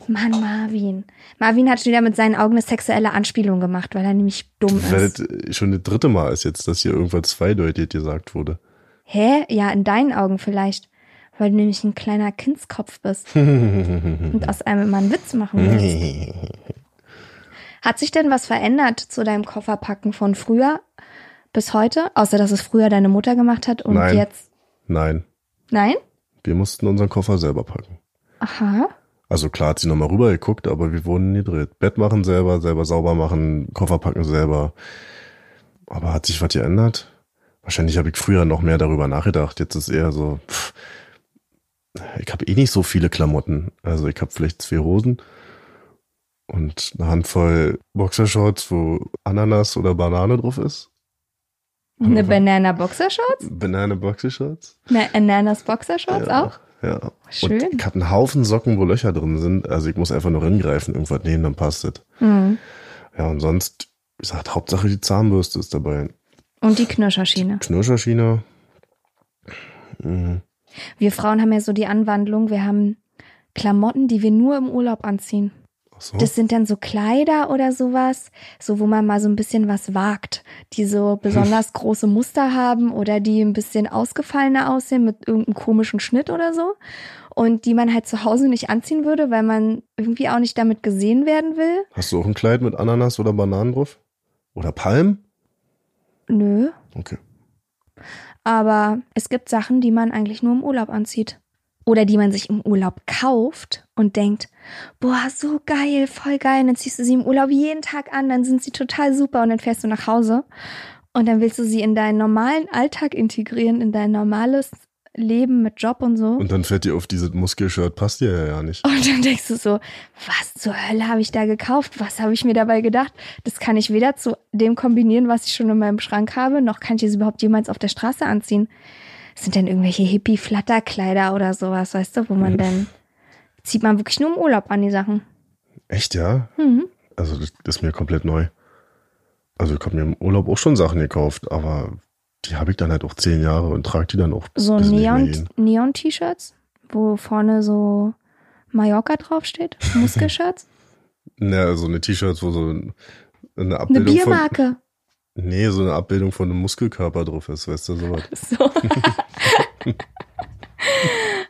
Mann, Marvin. Marvin hat wieder mit seinen Augen eine sexuelle Anspielung gemacht, weil er nämlich dumm Weil ist. das schon das dritte Mal ist jetzt, dass hier irgendwas zweideutig gesagt wurde. Hä? Ja, in deinen Augen vielleicht. Weil du nämlich ein kleiner Kindskopf bist und aus einem immer einen Witz machen willst. Hat sich denn was verändert zu deinem Kofferpacken von früher bis heute? Außer, dass es früher deine Mutter gemacht hat und Nein. jetzt. Nein, Nein? Wir mussten unseren Koffer selber packen. Aha. Also klar hat sie nochmal rüber geguckt, aber wir wurden nie gedreht. Bett machen selber, selber sauber machen, Koffer packen selber. Aber hat sich was geändert? Wahrscheinlich habe ich früher noch mehr darüber nachgedacht. Jetzt ist eher so, pff, ich habe eh nicht so viele Klamotten. Also ich habe vielleicht zwei Hosen und eine Handvoll Boxershorts, wo Ananas oder Banane drauf ist. Eine Banana Boxershorts? Banane Boxershorts. Eine Ananas Boxershorts ja, auch? Ja. Schön. Und ich habe einen Haufen Socken, wo Löcher drin sind. Also ich muss einfach nur hingreifen, irgendwas nehmen, dann passt es. Mhm. Ja, und sonst, wie gesagt, Hauptsache die Zahnbürste ist dabei. Und die Knirscherschiene. Knirscherschiene. Mhm. Wir Frauen haben ja so die Anwandlung, wir haben Klamotten, die wir nur im Urlaub anziehen. So. Das sind dann so Kleider oder sowas, so wo man mal so ein bisschen was wagt, die so besonders große Muster haben oder die ein bisschen ausgefallener aussehen mit irgendeinem komischen Schnitt oder so und die man halt zu Hause nicht anziehen würde, weil man irgendwie auch nicht damit gesehen werden will. Hast du auch ein Kleid mit Ananas oder Bananen drauf? Oder Palm? Nö, Okay. Aber es gibt Sachen, die man eigentlich nur im Urlaub anzieht. Oder die man sich im Urlaub kauft und denkt, boah, so geil, voll geil. Und dann ziehst du sie im Urlaub jeden Tag an, dann sind sie total super und dann fährst du nach Hause. Und dann willst du sie in deinen normalen Alltag integrieren, in dein normales Leben mit Job und so. Und dann fällt dir auf, dieses Muskelshirt passt dir ja, ja nicht. Und dann denkst du so, was zur Hölle habe ich da gekauft? Was habe ich mir dabei gedacht? Das kann ich weder zu dem kombinieren, was ich schon in meinem Schrank habe, noch kann ich es überhaupt jemals auf der Straße anziehen. Sind denn irgendwelche Hippie-Flatterkleider oder sowas, weißt du, wo man dann zieht man wirklich nur im Urlaub an die Sachen. Echt, ja? Mhm. Also das, ist mir komplett neu. Also ich habe mir im Urlaub auch schon Sachen gekauft, aber die habe ich dann halt auch zehn Jahre und trage die dann auch So mehr Neon-. Neon-T-Shirts, wo vorne so Mallorca draufsteht, Muskelshirts. Ja, so eine T-Shirts, wo so ein- eine Eine Abbildung von, Biermarke. Nee, so eine Abbildung von einem Muskelkörper drauf ist, weißt du, sowas. So.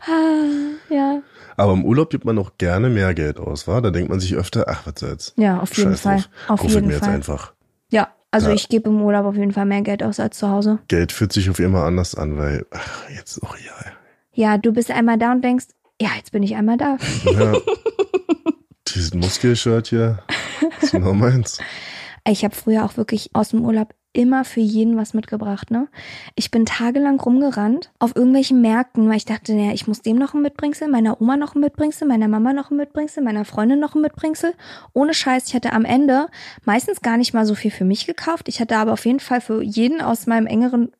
Ah, ja. Aber im Urlaub gibt man auch gerne mehr Geld aus, wa? Da denkt man sich öfter, ach, was soll's. Ja, auf jeden Scheiß Fall. drauf. Auf Kauf jeden mir jetzt Fall. einfach. Ja, also Ja. ich gebe im Urlaub auf jeden Fall mehr Geld aus als zu Hause. Geld fühlt sich auf immer anders an, weil, ach, jetzt ist auch egal. Ja, du bist einmal da und denkst, ja, jetzt bin ich einmal da. Ja. Dieses Muskelshirt hier, ist genau meins. Ich habe früher auch wirklich aus dem Urlaub immer für jeden was mitgebracht, ne? Ich bin tagelang rumgerannt auf irgendwelchen Märkten, weil ich dachte, naja, ich muss dem noch ein Mitbringsel, meiner Oma noch ein Mitbringsel, meiner Mama noch ein Mitbringsel, meiner Freundin noch ein Mitbringsel. Ohne Scheiß, ich hatte am Ende meistens gar nicht mal so viel für mich gekauft. Ich hatte aber auf jeden Fall für jeden aus meinem engeren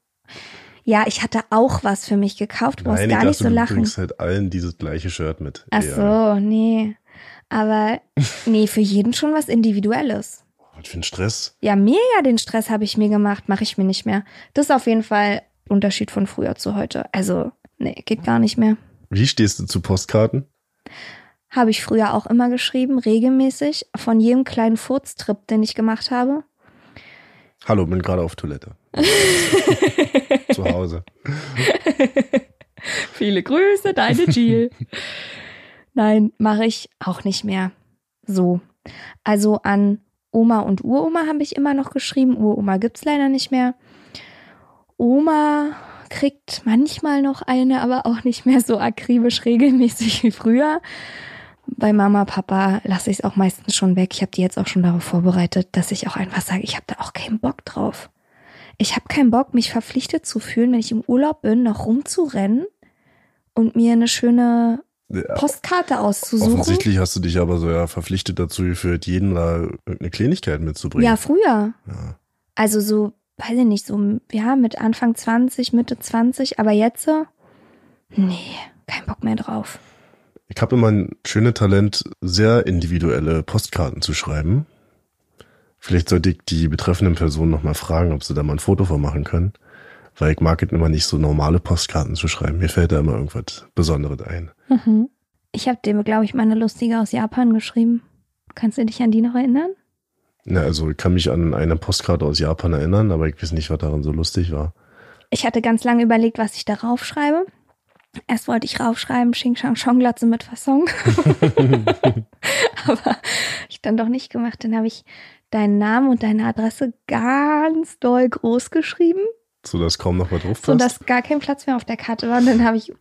ja, ich hatte auch was für mich gekauft, du brauchst Nein, gar ich nicht so du lachen. bringst halt allen dieses gleiche Shirt mit. Ach so, nee. Aber nee, für jeden schon was Individuelles. Was für ein Stress. Ja, mega den Stress habe ich mir gemacht, mache ich mir nicht mehr. Das ist auf jeden Fall Unterschied von früher zu heute. Also, nee, geht gar nicht mehr. Wie stehst du zu Postkarten? Habe ich früher auch immer geschrieben, regelmäßig, von jedem kleinen Furztrip, den ich gemacht habe. Hallo, bin gerade auf Toilette. Zu Hause. Viele Grüße, deine Jill. Nein, mache ich auch nicht mehr. So. Also an Oma und Uroma habe ich immer noch geschrieben. Uroma gibt's leider nicht mehr. Oma kriegt manchmal noch eine, aber auch nicht mehr so akribisch regelmäßig wie früher. Bei Mama, Papa lasse ich es auch meistens schon weg. Ich habe die jetzt auch schon darauf vorbereitet, dass ich auch einfach sage, ich habe da auch keinen Bock drauf. Ich habe keinen Bock, mich verpflichtet zu fühlen, wenn ich im Urlaub bin, noch rumzurennen und mir eine schöne Postkarte auszusuchen. Offensichtlich hast du dich aber so ja verpflichtet dazu geführt, jeden da irgendeine Kleinigkeit mitzubringen. Ja, früher. Ja. Also so, weiß ich nicht, so, ja, mit Anfang 20, Mitte 20, aber jetzt so, nee, kein Bock mehr drauf. Ich habe immer ein schönes Talent, sehr individuelle Postkarten zu schreiben. Vielleicht sollte ich die betreffenden Personen nochmal fragen, ob sie da mal ein Foto von machen können. Weil ich mag es immer nicht so normale Postkarten zu schreiben. Mir fällt da immer irgendwas Besonderes ein. Mhm. Ich habe dem, glaube ich, mal eine lustige aus Japan geschrieben. Kannst du dich an die noch erinnern? Na, also ich kann mich an eine Postkarte aus Japan erinnern, aber ich weiß nicht, was daran so lustig war. Ich hatte ganz lange überlegt, was ich da raufschreibe. Erst wollte ich raufschreiben, Xing Shang Chong Glatze mit Fasson. Aber ich dann doch nicht gemacht. Dann habe ich deinen Namen und deine Adresse ganz doll groß geschrieben, So dass kaum noch was drauf so passt. dass gar kein Platz mehr auf der Karte war. Und dann habe ich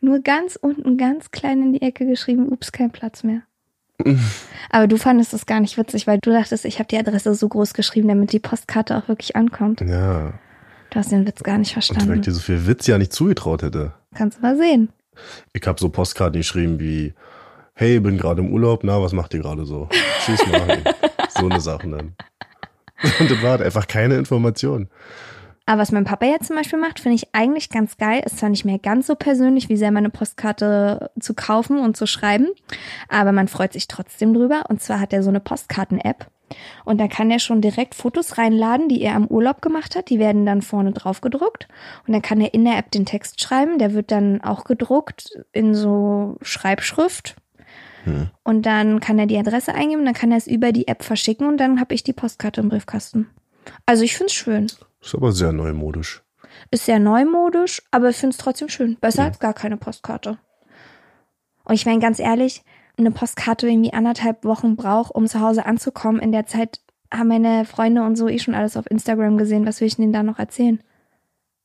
nur ganz unten, ganz klein in die Ecke geschrieben, ups, kein Platz mehr. Aber du fandest das gar nicht witzig, weil du dachtest, ich habe die Adresse so groß geschrieben, damit die Postkarte auch wirklich ankommt. ja. Du hast den Witz gar nicht Und weil ich verstanden. dir so viel Witz ja nicht zugetraut hätte. Kannst du mal sehen. Ich habe so Postkarten geschrieben wie, hey, bin gerade im Urlaub, na, was macht ihr gerade so? Schieß mal. so eine Sachen dann. Und das war halt einfach keine Information. Aber was mein Papa jetzt zum Beispiel macht, finde ich eigentlich ganz geil. Ist zwar nicht mehr ganz so persönlich, wie selber eine Postkarte zu kaufen und zu schreiben, aber man freut sich trotzdem drüber. Und zwar hat er so eine Postkarten-App. Und da kann er schon direkt Fotos reinladen, die er am Urlaub gemacht hat. Die werden dann vorne drauf gedruckt. Und dann kann er in der App den Text schreiben. Der wird dann auch gedruckt in so Schreibschrift. Hm. Und dann kann er die Adresse eingeben, dann kann er es über die App verschicken und dann habe ich die Postkarte im Briefkasten. Also ich finde es schön. Ist aber sehr neumodisch. Ist sehr neumodisch, aber ich finde es trotzdem schön. Besser Ja. als gar keine Postkarte. Und ich meine, ganz ehrlich, eine Postkarte irgendwie anderthalb Wochen braucht, um zu Hause anzukommen. In der Zeit haben meine Freunde und so eh schon alles auf Instagram gesehen. Was will ich denen da noch erzählen?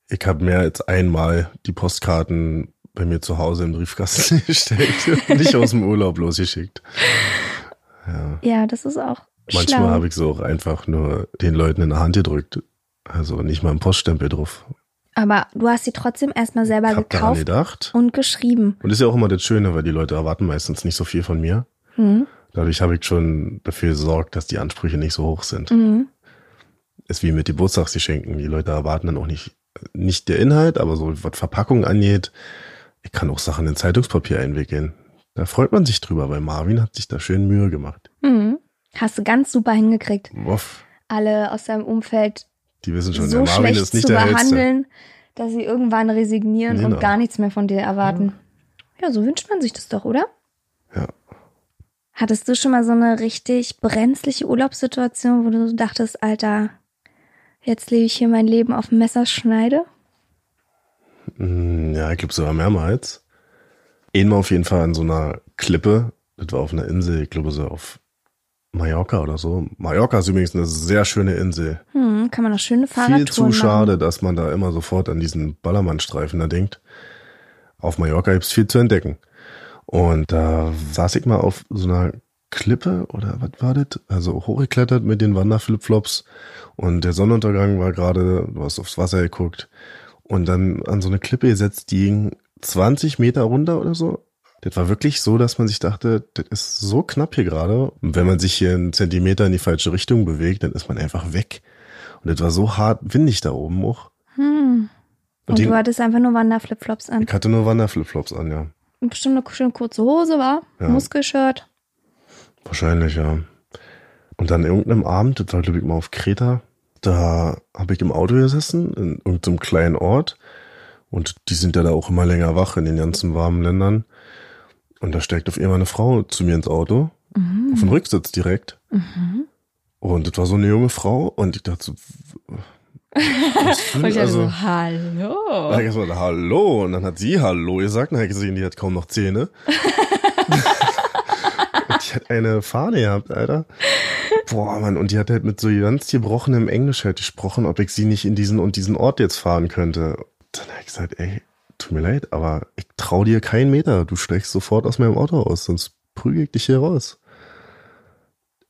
Ich habe mehr als einmal die Postkarten bei mir zu Hause im Briefkasten gestellt und nicht aus dem Urlaub losgeschickt. Ja. Ja, das ist auch Manchmal habe ich so auch einfach nur den Leuten in der Hand gedrückt. Also nicht mal einen Poststempel drauf. Aber du hast sie trotzdem erstmal selber daran gekauft gedacht. und geschrieben. Und ist ja auch immer das Schöne, weil die Leute erwarten meistens nicht so viel von mir. Mhm. Dadurch habe ich schon dafür gesorgt, dass die Ansprüche nicht so hoch sind. Mhm. Ist wie mit Geburtstagsgeschenken. Die Leute erwarten dann auch nicht, nicht der Inhalt, aber so was Verpackung angeht, ich kann auch Sachen in Zeitungspapier einwickeln. Da freut man sich drüber, weil Marvin hat sich da schön Mühe gemacht. Mhm. Hast du ganz super hingekriegt. Woff, Alle aus deinem Umfeld die wissen schon, so der Marvin schlecht ist nicht zu der behandeln, dass sie irgendwann resignieren Genau. und gar nichts mehr von dir erwarten. Ja, so wünscht man sich das doch, oder? Ja. Hattest du schon mal so eine richtig brenzliche Urlaubssituation, wo du dachtest, Alter, jetzt lebe ich hier mein Leben auf Messerschneide? Mm, Ja, ich glaube sogar mehrmals. Einmal auf jeden Fall an so einer Klippe. Das war auf einer Insel, ich glaube so auf Mallorca oder so. Mallorca ist übrigens eine sehr schöne Insel. Hm, kann man noch schöne Fahrradtouren Viel zu machen. schade, dass man da immer sofort an diesen Ballermannstreifen da denkt. Auf Mallorca gibt's viel zu entdecken. Und da saß ich mal auf so einer Klippe oder was war das? Also hochgeklettert mit den Wanderflipflops und der Sonnenuntergang war gerade, du hast aufs Wasser geguckt und dann an so eine Klippe gesetzt, die ging 20 Meter runter oder so. Das war wirklich so, dass man sich dachte, das ist so knapp hier gerade. Und wenn man sich hier einen Zentimeter in die falsche Richtung bewegt, dann ist man einfach weg. Und das war so hart windig da oben auch. Hm. Und, die- du hattest einfach nur Wanderflipflops an. Ich hatte nur Wanderflipflops an, ja. Bestimmt eine schöne kurze Hose war, Ja. Muskelshirt. Wahrscheinlich, ja. Und dann irgendeinem Abend, das war glaube ich mal auf Kreta, da habe ich im Auto gesessen, in irgendeinem kleinen Ort. Und die sind ja da auch immer länger wach in den ganzen warmen Ländern. Und da steigt auf einmal eine Frau zu mir ins Auto, Mhm. auf den Rücksitz direkt. Mhm. Und das war so eine junge Frau. Und ich dachte so, Und ich also, so, hallo. Da hab ich mal Hallo und dann hat sie Hallo gesagt, dann habe ich gesehen, die hat kaum noch Zähne. und die hat eine Fahne gehabt, Alter. Boah, Mann, und die hat halt mit so ganz gebrochenem Englisch halt gesprochen, ob ich sie nicht in diesen und diesen Ort jetzt fahren könnte. Dann habe ich gesagt, ey, tut mir leid, aber ich trau dir keinen Meter. Du steigst sofort aus meinem Auto aus, sonst prügel ich dich hier raus.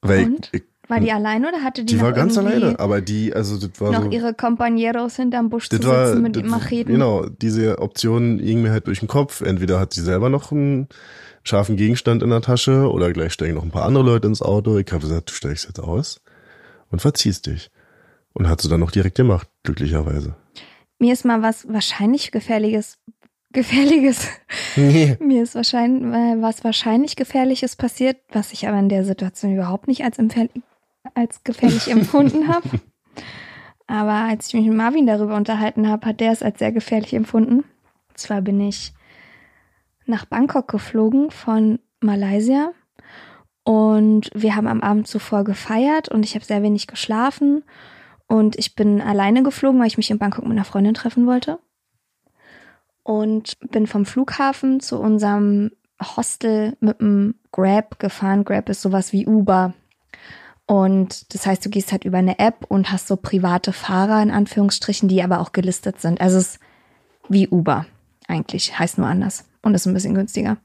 Weil Und? ich, ich, War die alleine oder hatte die, die war ganz alleine, aber die, also das war noch so. ihre Compañeros hinterm Busch zu war, sitzen mit das, Macheten? genau, diese Option ging mir halt durch den Kopf. Entweder hat sie selber noch einen scharfen Gegenstand in der Tasche oder gleich steigen noch ein paar andere Leute ins Auto. Ich habe gesagt, du steigst jetzt aus und verziehst dich. Und hat sie dann noch direkt gemacht, glücklicherweise. Mir ist mal was wahrscheinlich gefährliches, gefährliches, Nee. mir ist wahrscheinlich äh, was wahrscheinlich gefährliches passiert, was ich aber in der Situation überhaupt nicht als, als gefährlich empfunden habe. Aber als ich mich mit Marvin darüber unterhalten habe, hat der es als sehr gefährlich empfunden. Und zwar bin ich nach Bangkok geflogen von Malaysia und wir haben am Abend zuvor gefeiert und ich habe sehr wenig geschlafen und ich bin alleine geflogen, weil ich mich in Bangkok mit einer Freundin treffen wollte und bin vom Flughafen zu unserem Hostel mit dem Grab gefahren. Grab ist sowas wie Uber. Und das heißt, du gehst halt über eine App und hast so private Fahrer in Anführungsstrichen, die aber auch gelistet sind. Also es ist wie Uber eigentlich, heißt nur anders und ist ein bisschen günstiger.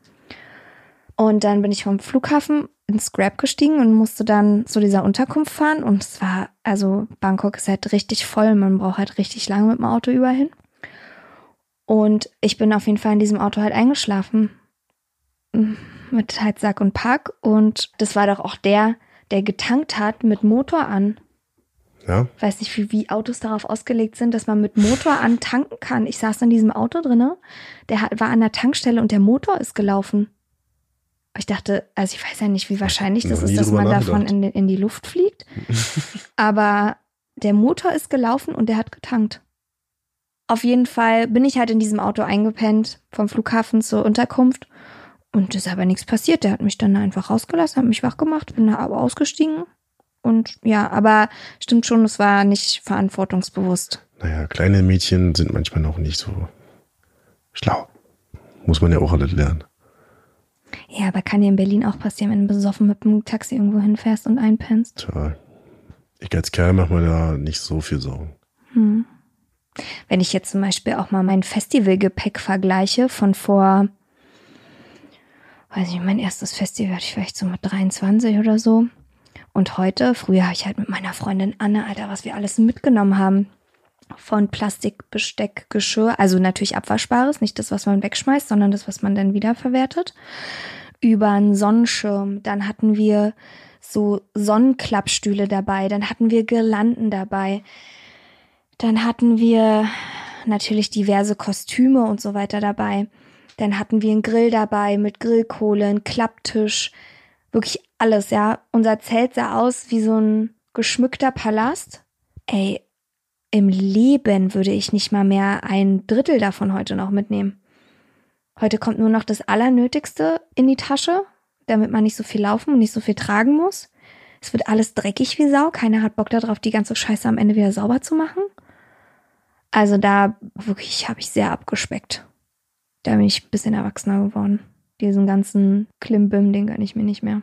Und dann bin ich vom Flughafen ins Grab gestiegen und musste dann zu dieser Unterkunft fahren. Und es war, also Bangkok ist halt richtig voll. Man braucht halt richtig lange mit dem Auto überall hin. Und ich bin auf jeden Fall in diesem Auto halt eingeschlafen. Mit halt Sack und Pack. Und das war doch auch der, der getankt hat mit Motor an. Ja, Weiß nicht, wie, wie Autos darauf ausgelegt sind, dass man mit Motor an tanken kann. Ich saß in diesem Auto drinne, der war an der Tankstelle und der Motor ist gelaufen. Ich dachte, also ich weiß ja nicht, wie wahrscheinlich das ist, dass man davon in, die- in die Luft fliegt. Aber der Motor ist gelaufen und der hat getankt. Auf jeden Fall bin ich halt in diesem Auto eingepennt, vom Flughafen zur Unterkunft. Und es ist aber nichts passiert. Der hat mich dann einfach rausgelassen, hat mich wach gemacht, bin da aber ausgestiegen. Und ja, aber stimmt schon, es war nicht verantwortungsbewusst. naja, kleine Mädchen sind manchmal noch nicht so schlau. Muss man ja auch alles lernen. Ja, aber kann dir in Berlin auch passieren, wenn du besoffen mit dem Taxi irgendwo hinfährst und einpennst. Tja, ich als Kerl mache mir da nicht so viel Sorgen. Hm. wenn ich jetzt zum Beispiel auch mal mein Festivalgepäck vergleiche von vor, weiß ich, mein erstes Festival hatte ich vielleicht so mit 23 oder so. Und heute, früher habe ich halt mit meiner Freundin Anne, Alter, was wir alles mitgenommen haben. Von Plastikbesteck, Geschirr, also natürlich Abwaschbares, nicht das, was man wegschmeißt, sondern das, was man dann wiederverwertet. Über einen Sonnenschirm. Dann hatten wir so Sonnenklappstühle dabei. Dann hatten wir Girlanden dabei. Dann hatten wir natürlich diverse Kostüme und so weiter dabei. Dann hatten wir einen Grill dabei mit Grillkohle, einen Klapptisch, wirklich alles, ja. Unser Zelt sah aus wie so ein geschmückter Palast. Ey, im Leben würde ich nicht mal mehr ein Drittel davon heute noch mitnehmen. Heute kommt nur noch das Allernötigste in die Tasche, damit man nicht so viel laufen und nicht so viel tragen muss. Es wird alles dreckig wie Sau. Keiner hat Bock darauf, die ganze Scheiße am Ende wieder sauber zu machen. Also da wirklich habe ich sehr abgespeckt. Da bin ich ein bisschen erwachsener geworden. Diesen ganzen Klimbim, den gönne ich mir nicht mehr.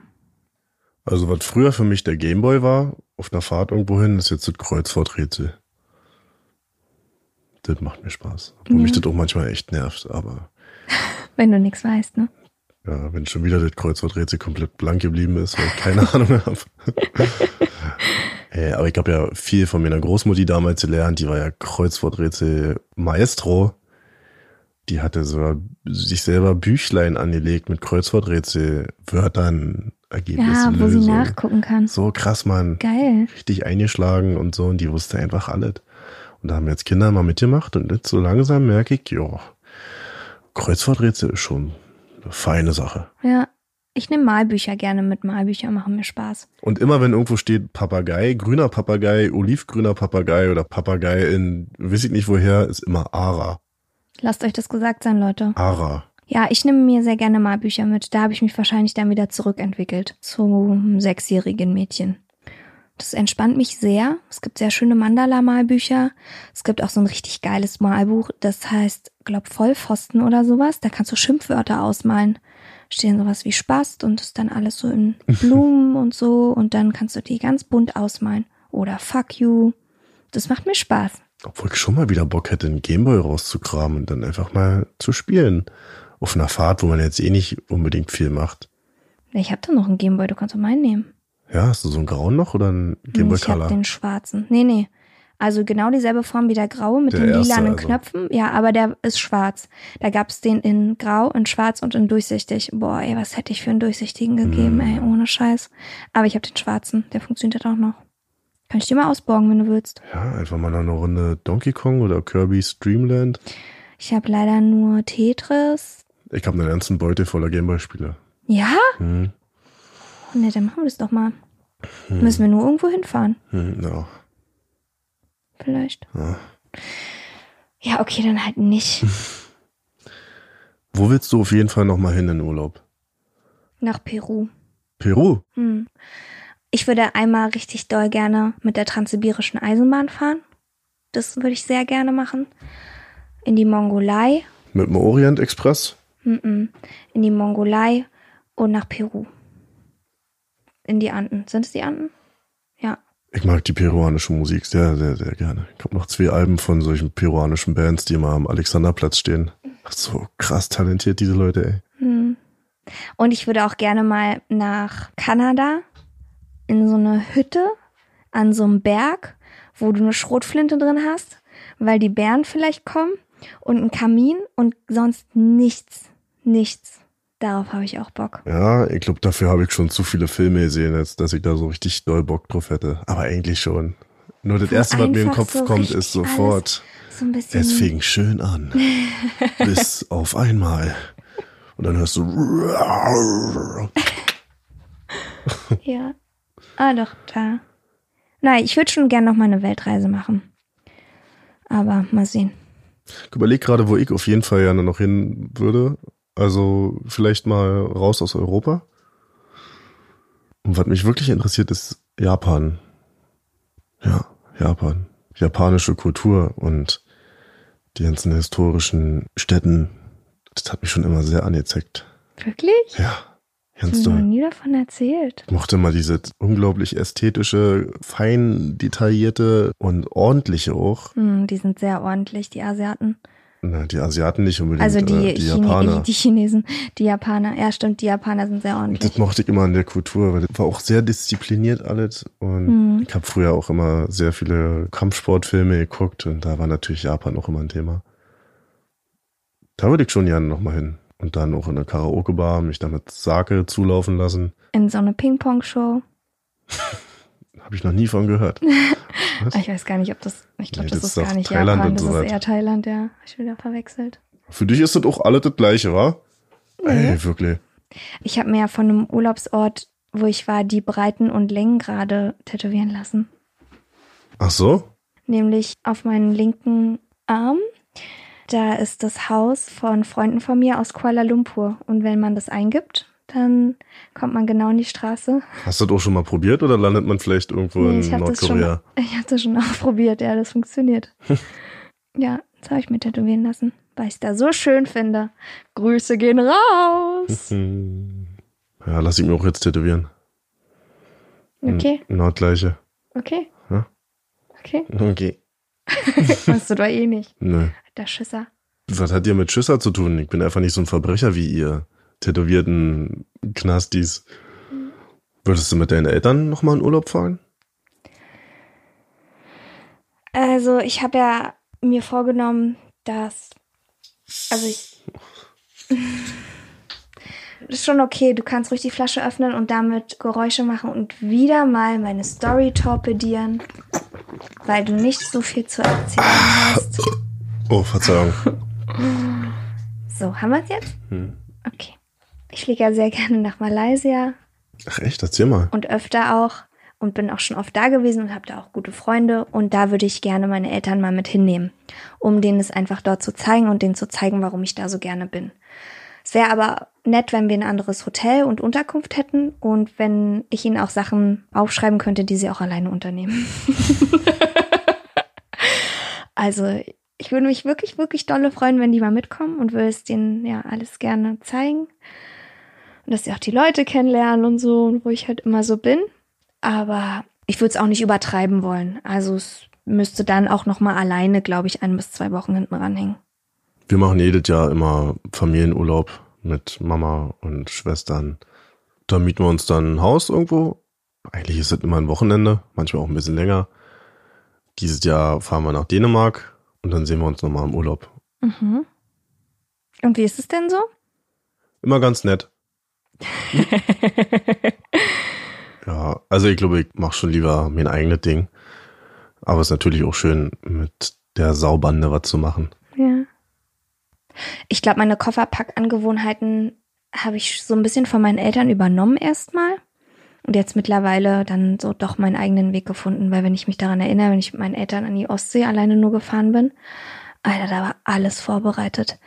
Also was früher für mich der Gameboy war, auf einer Fahrt irgendwo hin, ist jetzt das Kreuzworträtsel. Das macht mir Spaß. Obwohl Ja. mich das auch manchmal echt nervt, aber Wenn du nichts weißt, ne? ja, wenn schon wieder das Kreuzworträtsel komplett blank geblieben ist, weil ich keine Ahnung habe. Äh, aber ich habe ja viel von meiner Großmutti damals gelernt, die war ja Kreuzworträtsel Maestro. Die hatte so sich selber Büchlein angelegt mit Kreuzworträtsel, Wörtern, Ergebnissen, Ja, wo sie nachgucken kann. So krass, Mann. Geil. Richtig eingeschlagen und so und die wusste einfach alles. Und da haben jetzt Kinder mal mitgemacht und jetzt so langsam merke ich, ja, Kreuzworträtsel ist schon eine feine Sache. Ja. Ich nehme Malbücher gerne mit. Malbücher machen mir Spaß. Und immer wenn irgendwo steht Papagei, grüner Papagei, olivgrüner Papagei oder Papagei in, weiß ich nicht woher, ist immer Ara. Lasst euch das gesagt sein, Leute. Ara. Ja, ich nehme mir sehr gerne Malbücher mit. Da habe ich mich wahrscheinlich dann wieder zurückentwickelt zum sechsjährigen Mädchen. Das entspannt mich sehr. Es gibt sehr schöne Mandala-Malbücher. Es gibt auch so ein richtig geiles Malbuch, das heißt, glaub, Vollpfosten oder sowas. Da kannst du Schimpfwörter ausmalen. Stehen sowas wie Spast und ist dann alles so in Blumen und so. Und dann kannst du die ganz bunt ausmalen. Oder Fuck you. Das macht mir Spaß. Obwohl ich schon mal wieder Bock hätte, einen Gameboy rauszukramen und dann einfach mal zu spielen. Auf einer Fahrt, wo man jetzt eh nicht unbedingt viel macht. Ich habe da noch einen Gameboy, du kannst doch meinen nehmen. Ja, hast du so einen grauen noch oder einen Gameboy ich habe Color? den schwarzen. Nee, nee. Also genau dieselbe Form wie der graue mit Der den erste lilanen also. Knöpfen. Ja, aber der ist schwarz. Da gab's den in grau, in schwarz und in durchsichtig. Boah, ey, was hätte ich für einen durchsichtigen gegeben, Mm. ey, ohne Scheiß. Aber ich habe den schwarzen, der funktioniert auch noch. Kann ich dir mal ausborgen, wenn du willst. Ja, einfach mal noch eine Runde Donkey Kong oder Kirby's Dreamland. Ich habe leider nur Tetris. Ich habe einen ganzen Beutel voller Gameboy-Spiele. Ja? Hm, Oh, ne, dann machen wir das doch mal. Müssen wir nur irgendwo hinfahren. hm, ja. Vielleicht. Ja. Ja, okay, dann halt nicht. Wo willst du auf jeden Fall noch mal hin in Urlaub? Nach Peru. Peru? Hm. Ich würde einmal richtig doll gerne mit der transsibirischen Eisenbahn fahren. Das würde ich sehr gerne machen. In die Mongolei. Mit dem Orient Express? Mm-mm. In die Mongolei und nach Peru. In die Anden. Sind es die Anden? Ja. Ich mag die peruanische Musik sehr, sehr, sehr gerne. Ich habe noch zwei Alben von solchen peruanischen Bands, die immer am Alexanderplatz stehen. So krass talentiert, diese Leute, ey. Hm. Und ich würde auch gerne mal nach Kanada in so eine Hütte an so einem Berg, wo du eine Schrotflinte drin hast, weil die Bären vielleicht kommen und einen Kamin und sonst nichts, nichts. Darauf habe ich auch Bock. Ja, ich glaube, dafür habe ich schon zu viele Filme gesehen, als dass ich da so richtig doll Bock drauf hätte. Aber eigentlich schon. Nur das Wo erste, was mir in den Kopf so kommt, ist sofort, So ein bisschen. es fing schön an. bis auf einmal. Und dann hörst du. Ja. Ah, doch, da. Nein, ich würde schon gerne noch mal eine Weltreise machen. Aber mal sehen. Ich überlege gerade, wo ich auf jeden Fall gerne noch hin würde. Also vielleicht mal raus aus Europa. Und was mich wirklich interessiert, ist Japan. Ja, Japan. Japanische Kultur und die ganzen historischen Städten. Das hat mich schon immer sehr angezeckt. Wirklich? Ja, Ich habe noch du? nie davon erzählt. Ich mochte mal diese unglaublich ästhetische, fein detaillierte und ordentliche auch. Hm, die sind sehr ordentlich, die Asiaten. Na, die Asiaten nicht unbedingt, Also die, äh, die Chine- Japaner. die Chinesen, die Japaner. Ja, stimmt, die Japaner sind sehr ordentlich. das mochte ich immer an der Kultur, weil das war auch sehr diszipliniert alles. Und Hm. ich habe früher auch immer sehr viele Kampfsportfilme geguckt und da war natürlich Japan auch immer ein Thema. Da würde ich schon gerne nochmal hin. Und dann auch in eine Karaoke-Bar, mich damit Sake zulaufen lassen. In so eine Ping-Pong-Show. Habe ich noch nie von gehört. Ich weiß gar nicht, ob das, ich glaube, Nee, das, das ist gar nicht Thailand Japan, das so ist weiter. eher Thailand, ja. Hab ich wieder verwechselt. Für dich ist das auch alles das Gleiche, wa? Ey, wirklich. Ich habe mir ja von einem Urlaubsort, wo ich war, die Breiten und Längengrade tätowieren lassen. Ach so? Nämlich auf meinen linken Arm. Da ist das Haus von Freunden von mir aus Kuala Lumpur. Und wenn man das eingibt, dann kommt man genau in die Straße. Hast du das auch schon mal probiert oder landet man vielleicht irgendwo Nee, in habe das, schon- Nordkorea? ich hab das schon ausprobiert, ja, das funktioniert. ja, das habe ich mir tätowieren lassen, weil ich es da so schön finde. Grüße gehen raus. Ja, lass ich mir auch jetzt tätowieren. Okay, Genau das Gleiche. okay. Ja. Okay, Okay. machst du doch eh nicht. Nö. Der Schisser. Was hat ihr mit Schisser zu tun? Ich bin einfach nicht so ein Verbrecher wie ihr. Tätowierten Knastis. Würdest du mit deinen Eltern nochmal in Urlaub fahren? Also, ich habe ja mir vorgenommen, dass. Also, ich. ist schon okay, du kannst ruhig die Flasche öffnen und damit Geräusche machen und wieder mal meine Story torpedieren, weil du nicht so viel zu erzählen hast. Oh, Verzeihung. So, haben wir es jetzt? Hm. Okay. Ich fliege ja sehr gerne nach Malaysia Ach echt, erzähl mal. und öfter auch und bin auch schon oft da gewesen und habe da auch gute Freunde und da würde ich gerne meine Eltern mal mit hinnehmen, um denen es einfach dort zu zeigen und denen zu zeigen, warum ich da so gerne bin. Es wäre aber nett, wenn wir ein anderes Hotel und Unterkunft hätten und wenn ich ihnen auch Sachen aufschreiben könnte, die sie auch alleine unternehmen. also ich würde mich wirklich, wirklich dolle freuen, wenn die mal mitkommen und würde es denen ja alles gerne zeigen. Und dass sie auch die Leute kennenlernen und so, und wo ich halt immer so bin. Aber ich würde es auch nicht übertreiben wollen. Also es müsste dann auch noch mal alleine, glaube ich, ein bis zwei Wochen hinten ranhängen. Wir machen jedes Jahr immer Familienurlaub mit Mama und Schwestern. Da mieten wir uns dann ein Haus irgendwo. Eigentlich ist es immer ein Wochenende, manchmal auch ein bisschen länger. Dieses Jahr fahren wir nach Dänemark und dann sehen wir uns nochmal im Urlaub. Mhm. Und wie ist es denn so? Immer ganz nett. ja, also ich glaube, ich mache schon lieber mein eigenes Ding. Aber es ist natürlich auch schön, mit der Saubande was zu machen. Ja. Ich glaube, meine Kofferpackangewohnheiten habe ich so ein bisschen von meinen Eltern übernommen erstmal. Und jetzt mittlerweile dann so doch meinen eigenen Weg gefunden, weil wenn ich mich daran erinnere, wenn ich mit meinen Eltern an die Ostsee alleine nur gefahren bin, Alter, da war alles vorbereitet.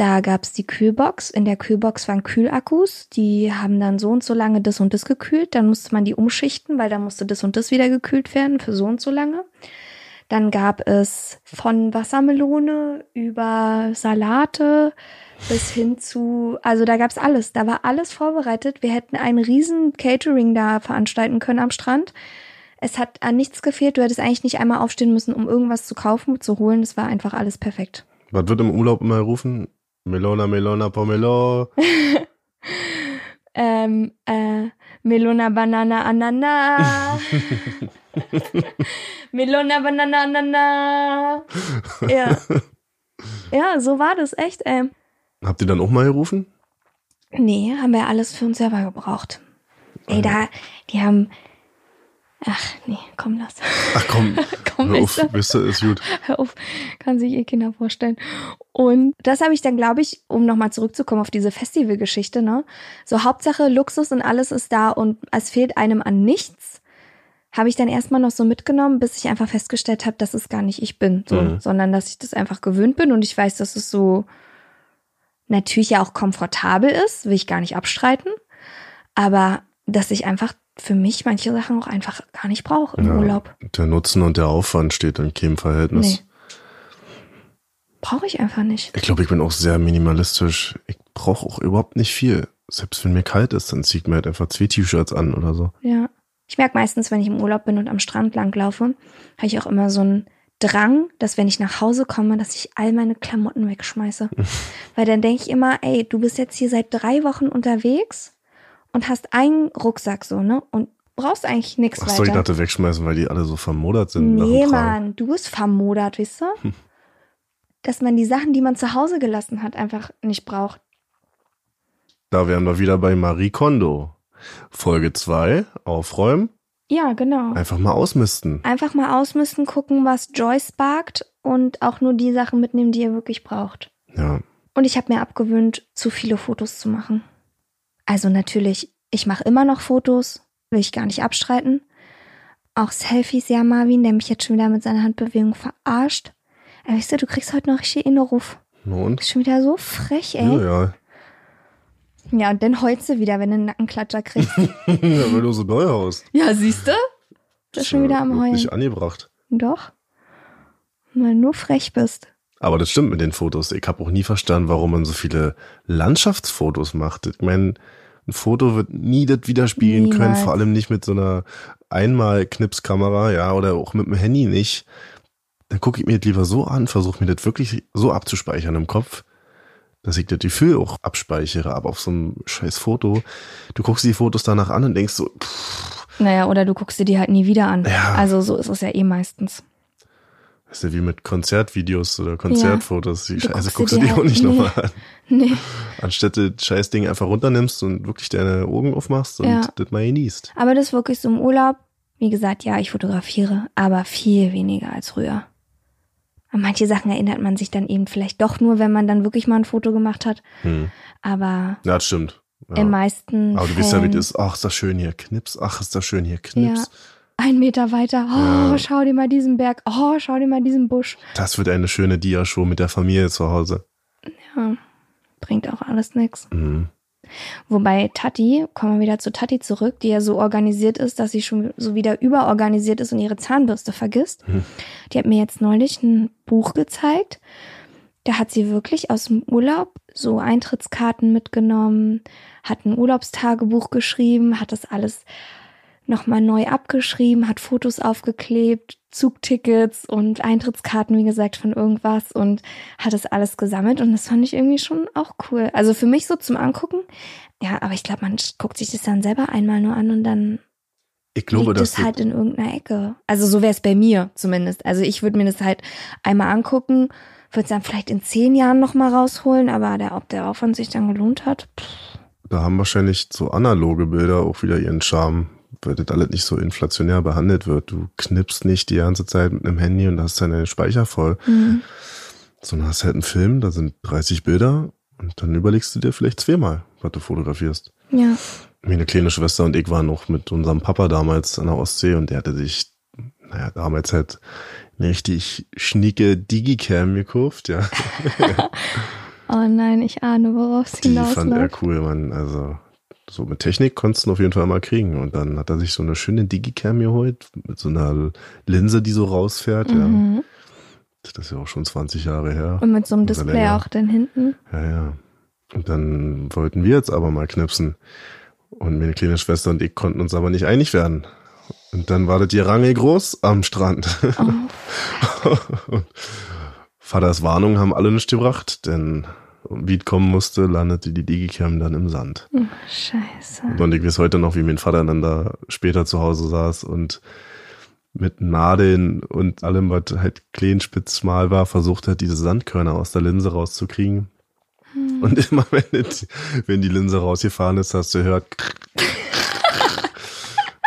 Da gab's die Kühlbox. In der Kühlbox waren Kühlakkus. Die haben dann so und so lange das und das gekühlt. Dann musste man die umschichten, weil da musste das und das wieder gekühlt werden für so und so lange. Dann gab es von Wassermelone über Salate bis hin zu, also da gab's alles. Da war alles vorbereitet. Wir hätten einen riesen Catering da veranstalten können am Strand. Es hat an nichts gefehlt. Du hättest eigentlich nicht einmal aufstehen müssen, um irgendwas zu kaufen, zu holen. Es war einfach alles perfekt. Was wird im Urlaub immer gerufen? Melona, Melona, Pomelo. Ähm, äh, Melona, Banana, Anana. Melona, Banana, Anana. Ja. Ja, so war das, echt, ey. Habt ihr dann auch mal gerufen? Nee, haben wir alles für uns selber gebraucht. Ey, da, die haben. Ach, nee, komm, lass. Ach komm, komm, hör auf, wisst ihr, ist gut. Hör auf, kann sich eh Kinder vorstellen. Und das habe ich dann, glaube ich, um nochmal zurückzukommen auf diese Festivalgeschichte, ne? So Hauptsache Luxus und alles ist da und es fehlt einem an nichts. Habe ich dann erstmal noch so mitgenommen, bis ich einfach festgestellt habe, dass es gar nicht ich bin, so, Mhm. sondern dass ich das einfach gewöhnt bin und ich weiß, dass es so natürlich ja auch komfortabel ist, will ich gar nicht abstreiten, aber dass ich einfach für mich manche Sachen auch einfach gar nicht brauche im Ja, Urlaub. Der Nutzen und der Aufwand steht in keinem Verhältnis. Nee. Brauche ich einfach nicht. Ich glaube, ich bin auch sehr minimalistisch. Ich brauche auch überhaupt nicht viel. Selbst wenn mir kalt ist, dann zieht mir halt einfach zwei T-Shirts an oder so. Ja. Ich merke meistens, wenn ich im Urlaub bin und am Strand langlaufe, habe ich auch immer so einen Drang, dass wenn ich nach Hause komme, dass ich all meine Klamotten wegschmeiße. Weil dann denke ich immer, ey, du bist jetzt hier seit drei Wochen unterwegs und hast einen Rucksack so, ne? Und brauchst eigentlich nichts weiter. so, ich dachte wegschmeißen, weil die alle so vermodert sind. Nee. Mann, du bist vermodert, weißt du? Dass man die Sachen, die man zu Hause gelassen hat, einfach nicht braucht. Da wären wir wieder bei Marie Kondo. Folge 2, aufräumen, Ja, genau. einfach mal ausmisten. Einfach mal ausmisten, gucken, was Joy sparkt und auch nur die Sachen mitnehmen, die ihr wirklich braucht. Ja, Und ich habe mir abgewöhnt, zu viele Fotos zu machen. Also natürlich, ich mache immer noch Fotos, will ich gar nicht abstreiten. Auch Selfies, ja, Marvin, der mich jetzt schon wieder mit seiner Handbewegung verarscht. Aber weißt du, du kriegst heute noch richtig in den Ruf. na und? Ist schon wieder so frech, ey. Ja, ja. Ja, und dann heulst du wieder, wenn du einen Nackenklatscher kriegst. ja, weil du so neu haust. ja, siehst du? Du bist schon wieder am Heulen. Nicht angebracht. Doch. Weil du nur frech bist. Aber das stimmt mit den Fotos. Ich habe auch nie verstanden, warum man so viele Landschaftsfotos macht. Ich meine, ein Foto wird nie das widerspiegeln können, Niemals. vor allem nicht mit so einer Einmal-Knipskamera, ja, oder auch mit dem Handy nicht. Dann gucke ich mir das lieber so an, versuche mir das wirklich so abzuspeichern im Kopf, dass ich das Gefühl auch abspeichere. Aber auf so einem scheiß Foto, du guckst die Fotos danach an und denkst so, pff, Naja, oder du guckst dir die halt nie wieder an. Ja. Also so ist es ja eh meistens. Das ist ja wie mit Konzertvideos oder Konzertfotos. Die Du Scheiße guckst du die dir auch nicht nie- nochmal an. Nee. Anstatt das Scheißding einfach runternimmst und wirklich deine Augen aufmachst und Ja. das mal genießt. Aber das ist wirklich so im Urlaub. Wie gesagt, ja, ich fotografiere, aber viel weniger als früher. An manche Sachen erinnert man sich dann eben vielleicht doch nur, wenn man dann wirklich mal ein Foto gemacht hat. Hm. Aber Ja, das stimmt. Ja. im meisten Aber du weißt ja, wie Fällen, das. Ach, ist das schön hier. Knips. Ach, ist das schön hier. Knips. Ein Meter weiter. Oh, Ja. schau dir mal diesen Berg. Oh, schau dir mal diesen Busch. Das wird eine schöne Dia-Show mit der Familie zu Hause. Ja, bringt auch alles nichts. Mhm. Wobei Tati, kommen wir wieder zu Tati zurück, die ja so organisiert ist, dass sie schon so wieder überorganisiert ist und ihre Zahnbürste vergisst. Hm. Die hat mir jetzt neulich ein Buch gezeigt. Da hat sie wirklich aus dem Urlaub so Eintrittskarten mitgenommen, hat ein Urlaubstagebuch geschrieben, hat das alles nochmal neu abgeschrieben, hat Fotos aufgeklebt, Zugtickets und Eintrittskarten, wie gesagt, von irgendwas und hat das alles gesammelt und das fand ich irgendwie schon auch cool. Also für mich so zum Angucken, ja, aber ich glaube, man guckt sich das dann selber einmal nur an und dann Ich glaube, liegt dass es halt in irgendeiner Ecke. Also so wäre es bei mir zumindest. Also ich würde mir das halt einmal angucken, würde es dann vielleicht in zehn Jahren nochmal rausholen, aber der, ob der Aufwand sich dann gelohnt hat, pff, da haben wahrscheinlich so analoge Bilder auch wieder ihren Charme, weil das alles nicht so inflationär behandelt wird. Du knippst nicht die ganze Zeit mit einem Handy und hast deine Speicher voll, hm. sondern hast halt einen Film, da sind 30 Bilder und dann überlegst du dir vielleicht zweimal, was du fotografierst. ja. Meine kleine Schwester und ich waren noch mit unserem Papa damals an der Ostsee und der hatte sich, naja, damals halt eine richtig schnieke Digicam gekauft, ja. Oh nein, ich ahne, worauf es Die fand er hinausläuft. cool, man. Also, so mit Technik konntest du ihn auf jeden Fall mal kriegen. Und dann hat er sich so eine schöne Digicam geholt, mit so einer Linse, die so rausfährt, ja. Mhm. Das ist ja auch schon 20 Jahre her. Und mit so einem Display länger. auch dann hinten. Ja, ja. Und dann wollten wir jetzt aber mal knipsen. Und meine kleine Schwester und ich konnten uns aber nicht einig werden. Und dann war das die Range groß am Strand. Oh, Vaters Warnung haben alle nicht gebracht, denn wie es kommen musste, landete die Digicam dann im Sand. oh, scheiße. Und ich weiß heute noch, wie mein Vater dann da später zu Hause saß und mit Nadeln und allem, was halt klein, spitz, schmal war, versucht hat, diese Sandkörner aus der Linse rauszukriegen. Und immer wenn, das, wenn die Linse rausgefahren ist, hast du gehört.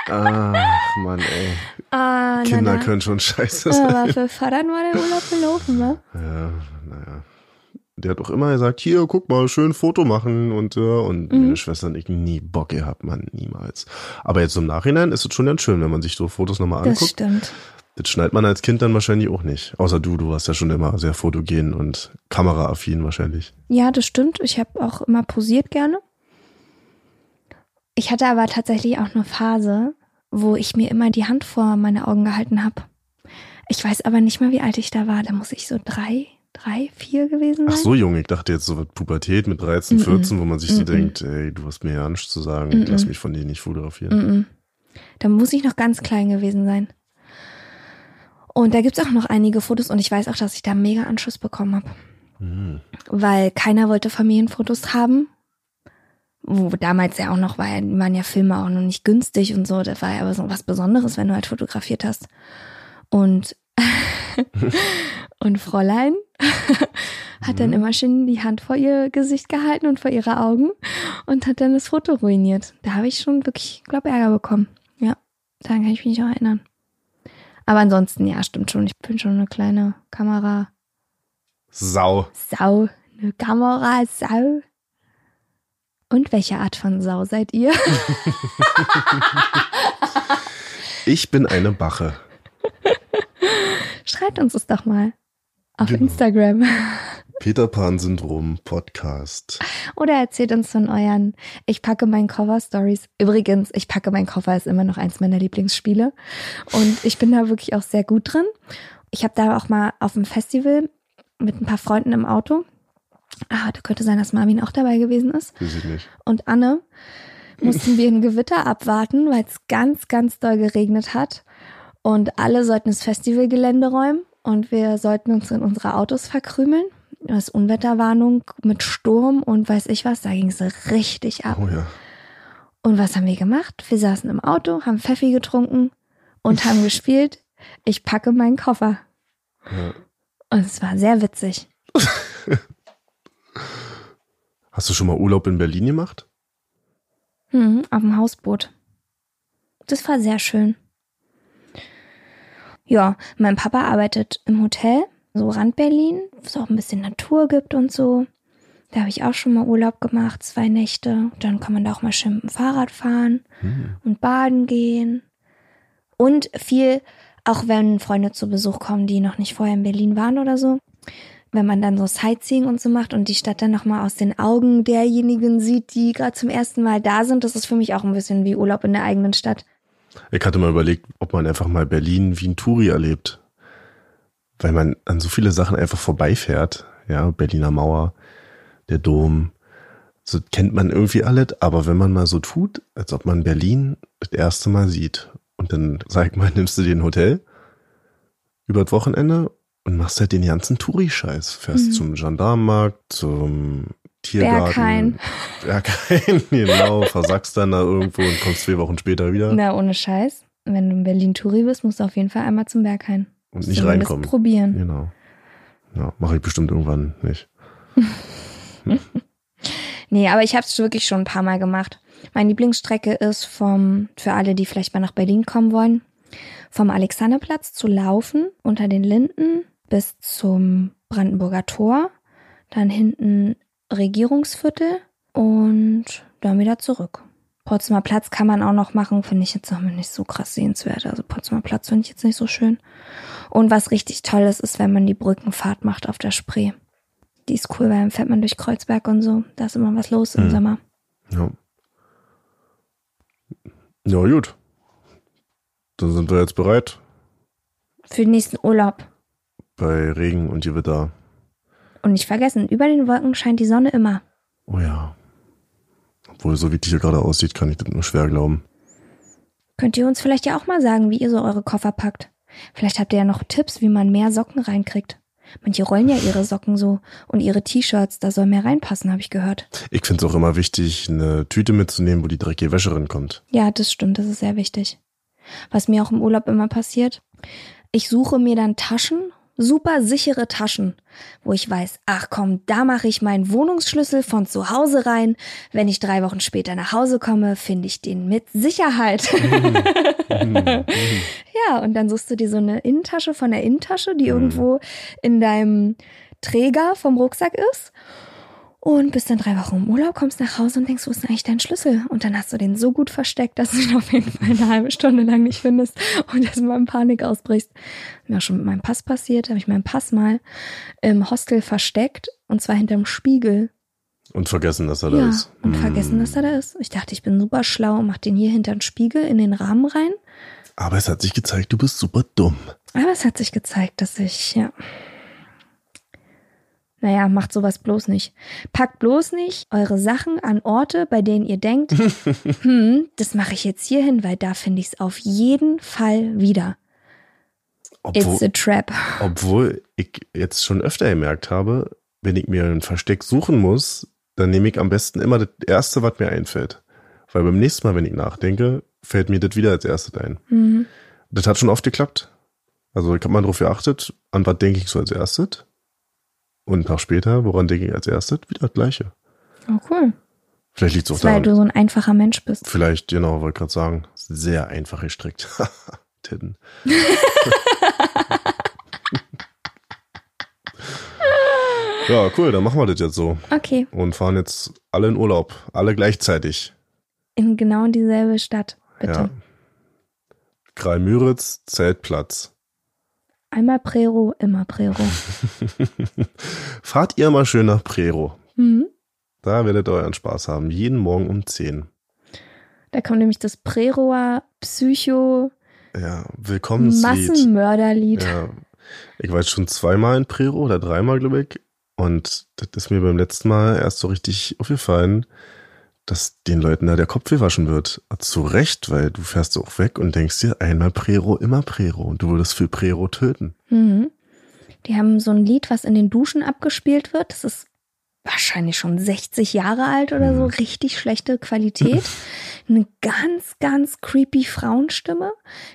Ach, Mann, ey. Ah, Kinder na, na. können schon scheiße Ja, sein. aber für Vater war der Urlaub gelaufen, wa? Ja, naja. Der hat auch immer gesagt, hier, guck mal, schön Foto machen und, äh, und Mhm. meine Schwester und ich nie Bock gehabt, man, niemals. Aber jetzt im Nachhinein ist es schon ganz schön, wenn man sich so Fotos nochmal Das anguckt. stimmt. Das schneidet man als Kind dann wahrscheinlich auch nicht. Außer du, du warst ja schon immer sehr fotogen und kameraaffin wahrscheinlich. Ja, das stimmt. Ich habe auch immer posiert gerne. Ich hatte aber tatsächlich auch eine Phase, wo ich mir immer die Hand vor meine Augen gehalten habe. Ich weiß aber nicht mal, wie alt ich da war. Da muss ich so drei, drei, vier gewesen Ach sein. so, Junge, ich dachte jetzt so was Pubertät mit 13, Mhm. 14, wo man sich so Mhm. denkt, ey, du hast mir ja nichts zu sagen, ich lass mich von dir nicht fotografieren. Da muss ich noch ganz klein gewesen sein. Und da gibt's auch noch einige Fotos und ich weiß auch, dass ich da mega Anschluss bekommen habe. Mhm. Weil keiner wollte Familienfotos haben. Wo damals ja auch noch war, waren ja Filme auch noch nicht günstig und so. Das war ja aber so was Besonderes, wenn du halt fotografiert hast. Und, und Fräulein hat dann Mhm. immer schön die Hand vor ihr Gesicht gehalten und vor ihre Augen und hat dann das Foto ruiniert. Da habe ich schon wirklich, glaube Ärger bekommen. Ja, daran kann ich mich auch erinnern. Aber ansonsten, ja, stimmt schon. Ich bin schon eine kleine Kamera. Sau. Sau. Eine Kamera, Sau. Und welche Art von Sau seid ihr? Ich bin eine Bache. Schreibt uns es doch mal. Auf Genau. Instagram. Peter Pan Syndrom Podcast. Oder erzählt uns von euren Ich packe mein Cover Stories. Übrigens, ich packe mein Cover ist immer noch eins meiner Lieblingsspiele. Und ich bin da wirklich auch sehr gut drin. Ich habe da auch mal auf dem Festival mit ein paar Freunden im Auto. Ah, da könnte sein, dass Marvin auch dabei gewesen ist. Weiß ich nicht. und Anne mussten wir ein Gewitter abwarten, weil es ganz, ganz doll geregnet hat. Und alle sollten das Festivalgelände räumen und wir sollten uns in unsere Autos verkrümeln. Das ist Unwetterwarnung mit Sturm und weiß ich was, da ging es richtig ab. Oh ja. Und was haben wir gemacht? Wir saßen im Auto, haben Pfeffi getrunken und haben gespielt. Ich packe meinen Koffer. ja. Und es war sehr witzig. Hast du schon mal Urlaub in Berlin gemacht? Mhm, auf dem Hausboot. Das war sehr schön. Ja, mein Papa arbeitet im Hotel, so Rand Berlin, wo es auch ein bisschen Natur gibt und so. Da habe ich auch schon mal Urlaub gemacht, zwei Nächte. Dann kann man da auch mal schön mit dem Fahrrad fahren Hm. und baden gehen. Und viel, auch wenn Freunde zu Besuch kommen, die noch nicht vorher in Berlin waren oder so. Wenn man dann so Sightseeing und so macht und die Stadt dann nochmal aus den Augen derjenigen sieht, die gerade zum ersten Mal da sind, das ist für mich auch ein bisschen wie Urlaub in der eigenen Stadt. Ich hatte mal überlegt, ob man einfach mal Berlin wie ein Touri erlebt. Weil man an so viele Sachen einfach vorbeifährt. Ja, Berliner Mauer, der Dom. So kennt man irgendwie alles, aber wenn man mal so tut, als ob man Berlin das erste Mal sieht und dann sag mal, nimmst du dir ein Hotel über das Wochenende und machst halt den ganzen Touri-Scheiß. Fährst Mhm. zum Gendarmenmarkt, zum Tiergarten. Berghain. Berghain, genau. Versackst dann da irgendwo und kommst zwei Wochen später wieder Na, ohne Scheiß. Wenn du in Berlin Touri bist, musst du auf jeden Fall einmal zum Berghain. und nicht reinkommen. probieren. Genau. Ja, mache ich bestimmt irgendwann nicht. Nee, aber ich habe es wirklich schon ein paar Mal gemacht. Meine Lieblingsstrecke ist vom, für alle, die vielleicht mal nach Berlin kommen wollen, vom Alexanderplatz zu laufen unter den Linden bis zum Brandenburger Tor, dann hinten Regierungsviertel und dann wieder zurück. Potsdamer Platz kann man auch noch machen, finde ich jetzt auch nicht so krass sehenswert. Also Potsdamer Platz finde ich jetzt nicht so schön. Und was richtig toll ist, ist, wenn man die Brückenfahrt macht auf der Spree. Die ist cool, weil dann fährt man durch Kreuzberg und so. Da ist immer was los im Mhm. Sommer. Ja. Ja, gut. Dann sind wir jetzt bereit Für den nächsten Urlaub. bei Regen und Gewitter. Und nicht vergessen, über den Wolken scheint die Sonne immer. Oh ja. Obwohl, so wie die hier gerade aussieht, kann ich das nur schwer glauben. Könnt ihr uns vielleicht ja auch mal sagen, wie ihr so eure Koffer packt? Vielleicht habt ihr ja noch Tipps, wie man mehr Socken reinkriegt. Manche rollen ja ihre Socken so und ihre T-Shirts, da soll mehr reinpassen, habe ich gehört. Ich finde es auch immer wichtig, eine Tüte mitzunehmen, wo die dreckige Wäsche rankommt. Ja, das stimmt, das ist sehr wichtig. Was mir auch im Urlaub immer passiert, ich suche mir dann Taschen, super sichere Taschen, wo ich weiß, ach komm, da mache ich meinen Wohnungsschlüssel von zu Hause rein. Wenn ich drei Wochen später nach Hause komme, finde ich den mit Sicherheit. ja, und dann suchst du dir so eine Innentasche von der Innentasche, die irgendwo in deinem Träger vom Rucksack ist. Und bist dann drei Wochen im Urlaub, kommst nach Hause und denkst, wo ist denn eigentlich dein Schlüssel? Und dann hast du den so gut versteckt, dass du ihn auf jeden Fall eine halbe Stunde lang nicht findest und erstmal in Panik ausbrichst. Mir auch schon mit meinem Pass passiert, habe ich meinen Pass mal im Hostel versteckt und zwar hinterm Spiegel. Und vergessen, dass er da ja, ist. und Hm. vergessen, dass er da ist. Ich dachte, ich bin super schlau und mach den hier hinter den Spiegel in den Rahmen rein. Aber es hat sich gezeigt, du bist super dumm. Aber es hat sich gezeigt, dass ich, ja, Naja, macht sowas bloß nicht. Packt bloß nicht eure Sachen an Orte, bei denen ihr denkt, hm, das mache ich jetzt hier hin, weil da finde ich es auf jeden Fall wieder. Obwohl, It's a trap. obwohl ich jetzt schon öfter gemerkt habe, wenn ich mir ein Versteck suchen muss, dann nehme ich am besten immer das Erste, was mir einfällt. Weil beim nächsten Mal, wenn ich nachdenke, fällt mir das wieder als erstes ein. Mhm. Das hat schon oft geklappt. Also ich habe mal darauf geachtet, an was denke ich so als erstes. Und einen Tag später, woran denke ich als erstes? Wieder das Gleiche. Oh, cool. Vielleicht liegt es auch Das, weil daran. du so ein einfacher Mensch bist. Vielleicht, genau, wollte gerade sagen, sehr einfach gestrickt. Titten. ja, cool, dann machen wir das jetzt so. Okay, Und fahren jetzt alle in Urlaub. Alle gleichzeitig. in genau dieselbe Stadt, bitte. Ja. Kralmüritz, Zeltplatz. Einmal Prero, immer Prero. Fahrt ihr mal schön nach Prero. Mhm. Da werdet ihr euren Spaß haben. Jeden Morgen um 10. Da kommt nämlich das Preroer Psycho Ja, Willkommenslied. Massenmörderlied. Ja. Ich war jetzt schon zweimal in Prero oder dreimal, glaube ich. Und das ist mir beim letzten Mal erst so richtig aufgefallen, dass den Leuten da der Kopf gewaschen wird. Zu Recht, weil du fährst auch weg und denkst dir, einmal Prero, immer Prero. Und du würdest für Prero töten. Mhm. Die haben so ein Lied, was in den Duschen abgespielt wird. Das ist wahrscheinlich schon 60 Jahre alt oder so. Richtig schlechte Qualität. Eine ganz, ganz creepy Frauenstimme.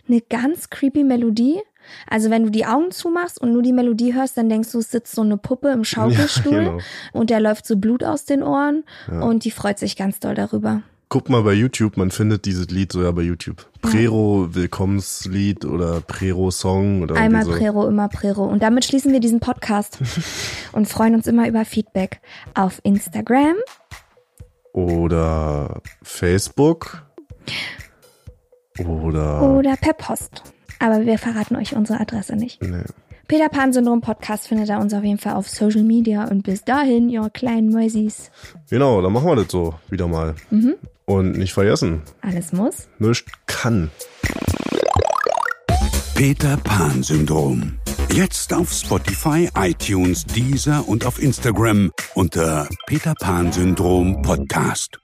Eine ganz creepy Melodie. Also wenn du die Augen zumachst und nur die Melodie hörst, dann denkst du, es sitzt so eine Puppe im Schaukelstuhl Ja, genau. und der läuft so Blut aus den Ohren Ja. und die freut sich ganz doll darüber. Guck mal bei YouTube, man findet dieses Lied so ja bei YouTube. Prero Willkommenslied oder Prero Song oder Einmal so. Prero, immer Prero. Und damit schließen wir diesen Podcast und freuen uns immer über Feedback auf Instagram. Oder Facebook. Oder. oder per Post. Aber wir verraten euch unsere Adresse nicht. Nee. Peter Pan Syndrom Podcast findet ihr uns auf jeden Fall auf Social Media. Und bis dahin, ihr kleinen Mäusis. Genau, dann machen wir das so wieder mal. Mhm. Und nicht vergessen, Alles muss. nichts kann. Peter Pan Syndrom. Jetzt auf Spotify, iTunes, Deezer und auf Instagram unter Peter Pan Syndrom Podcast.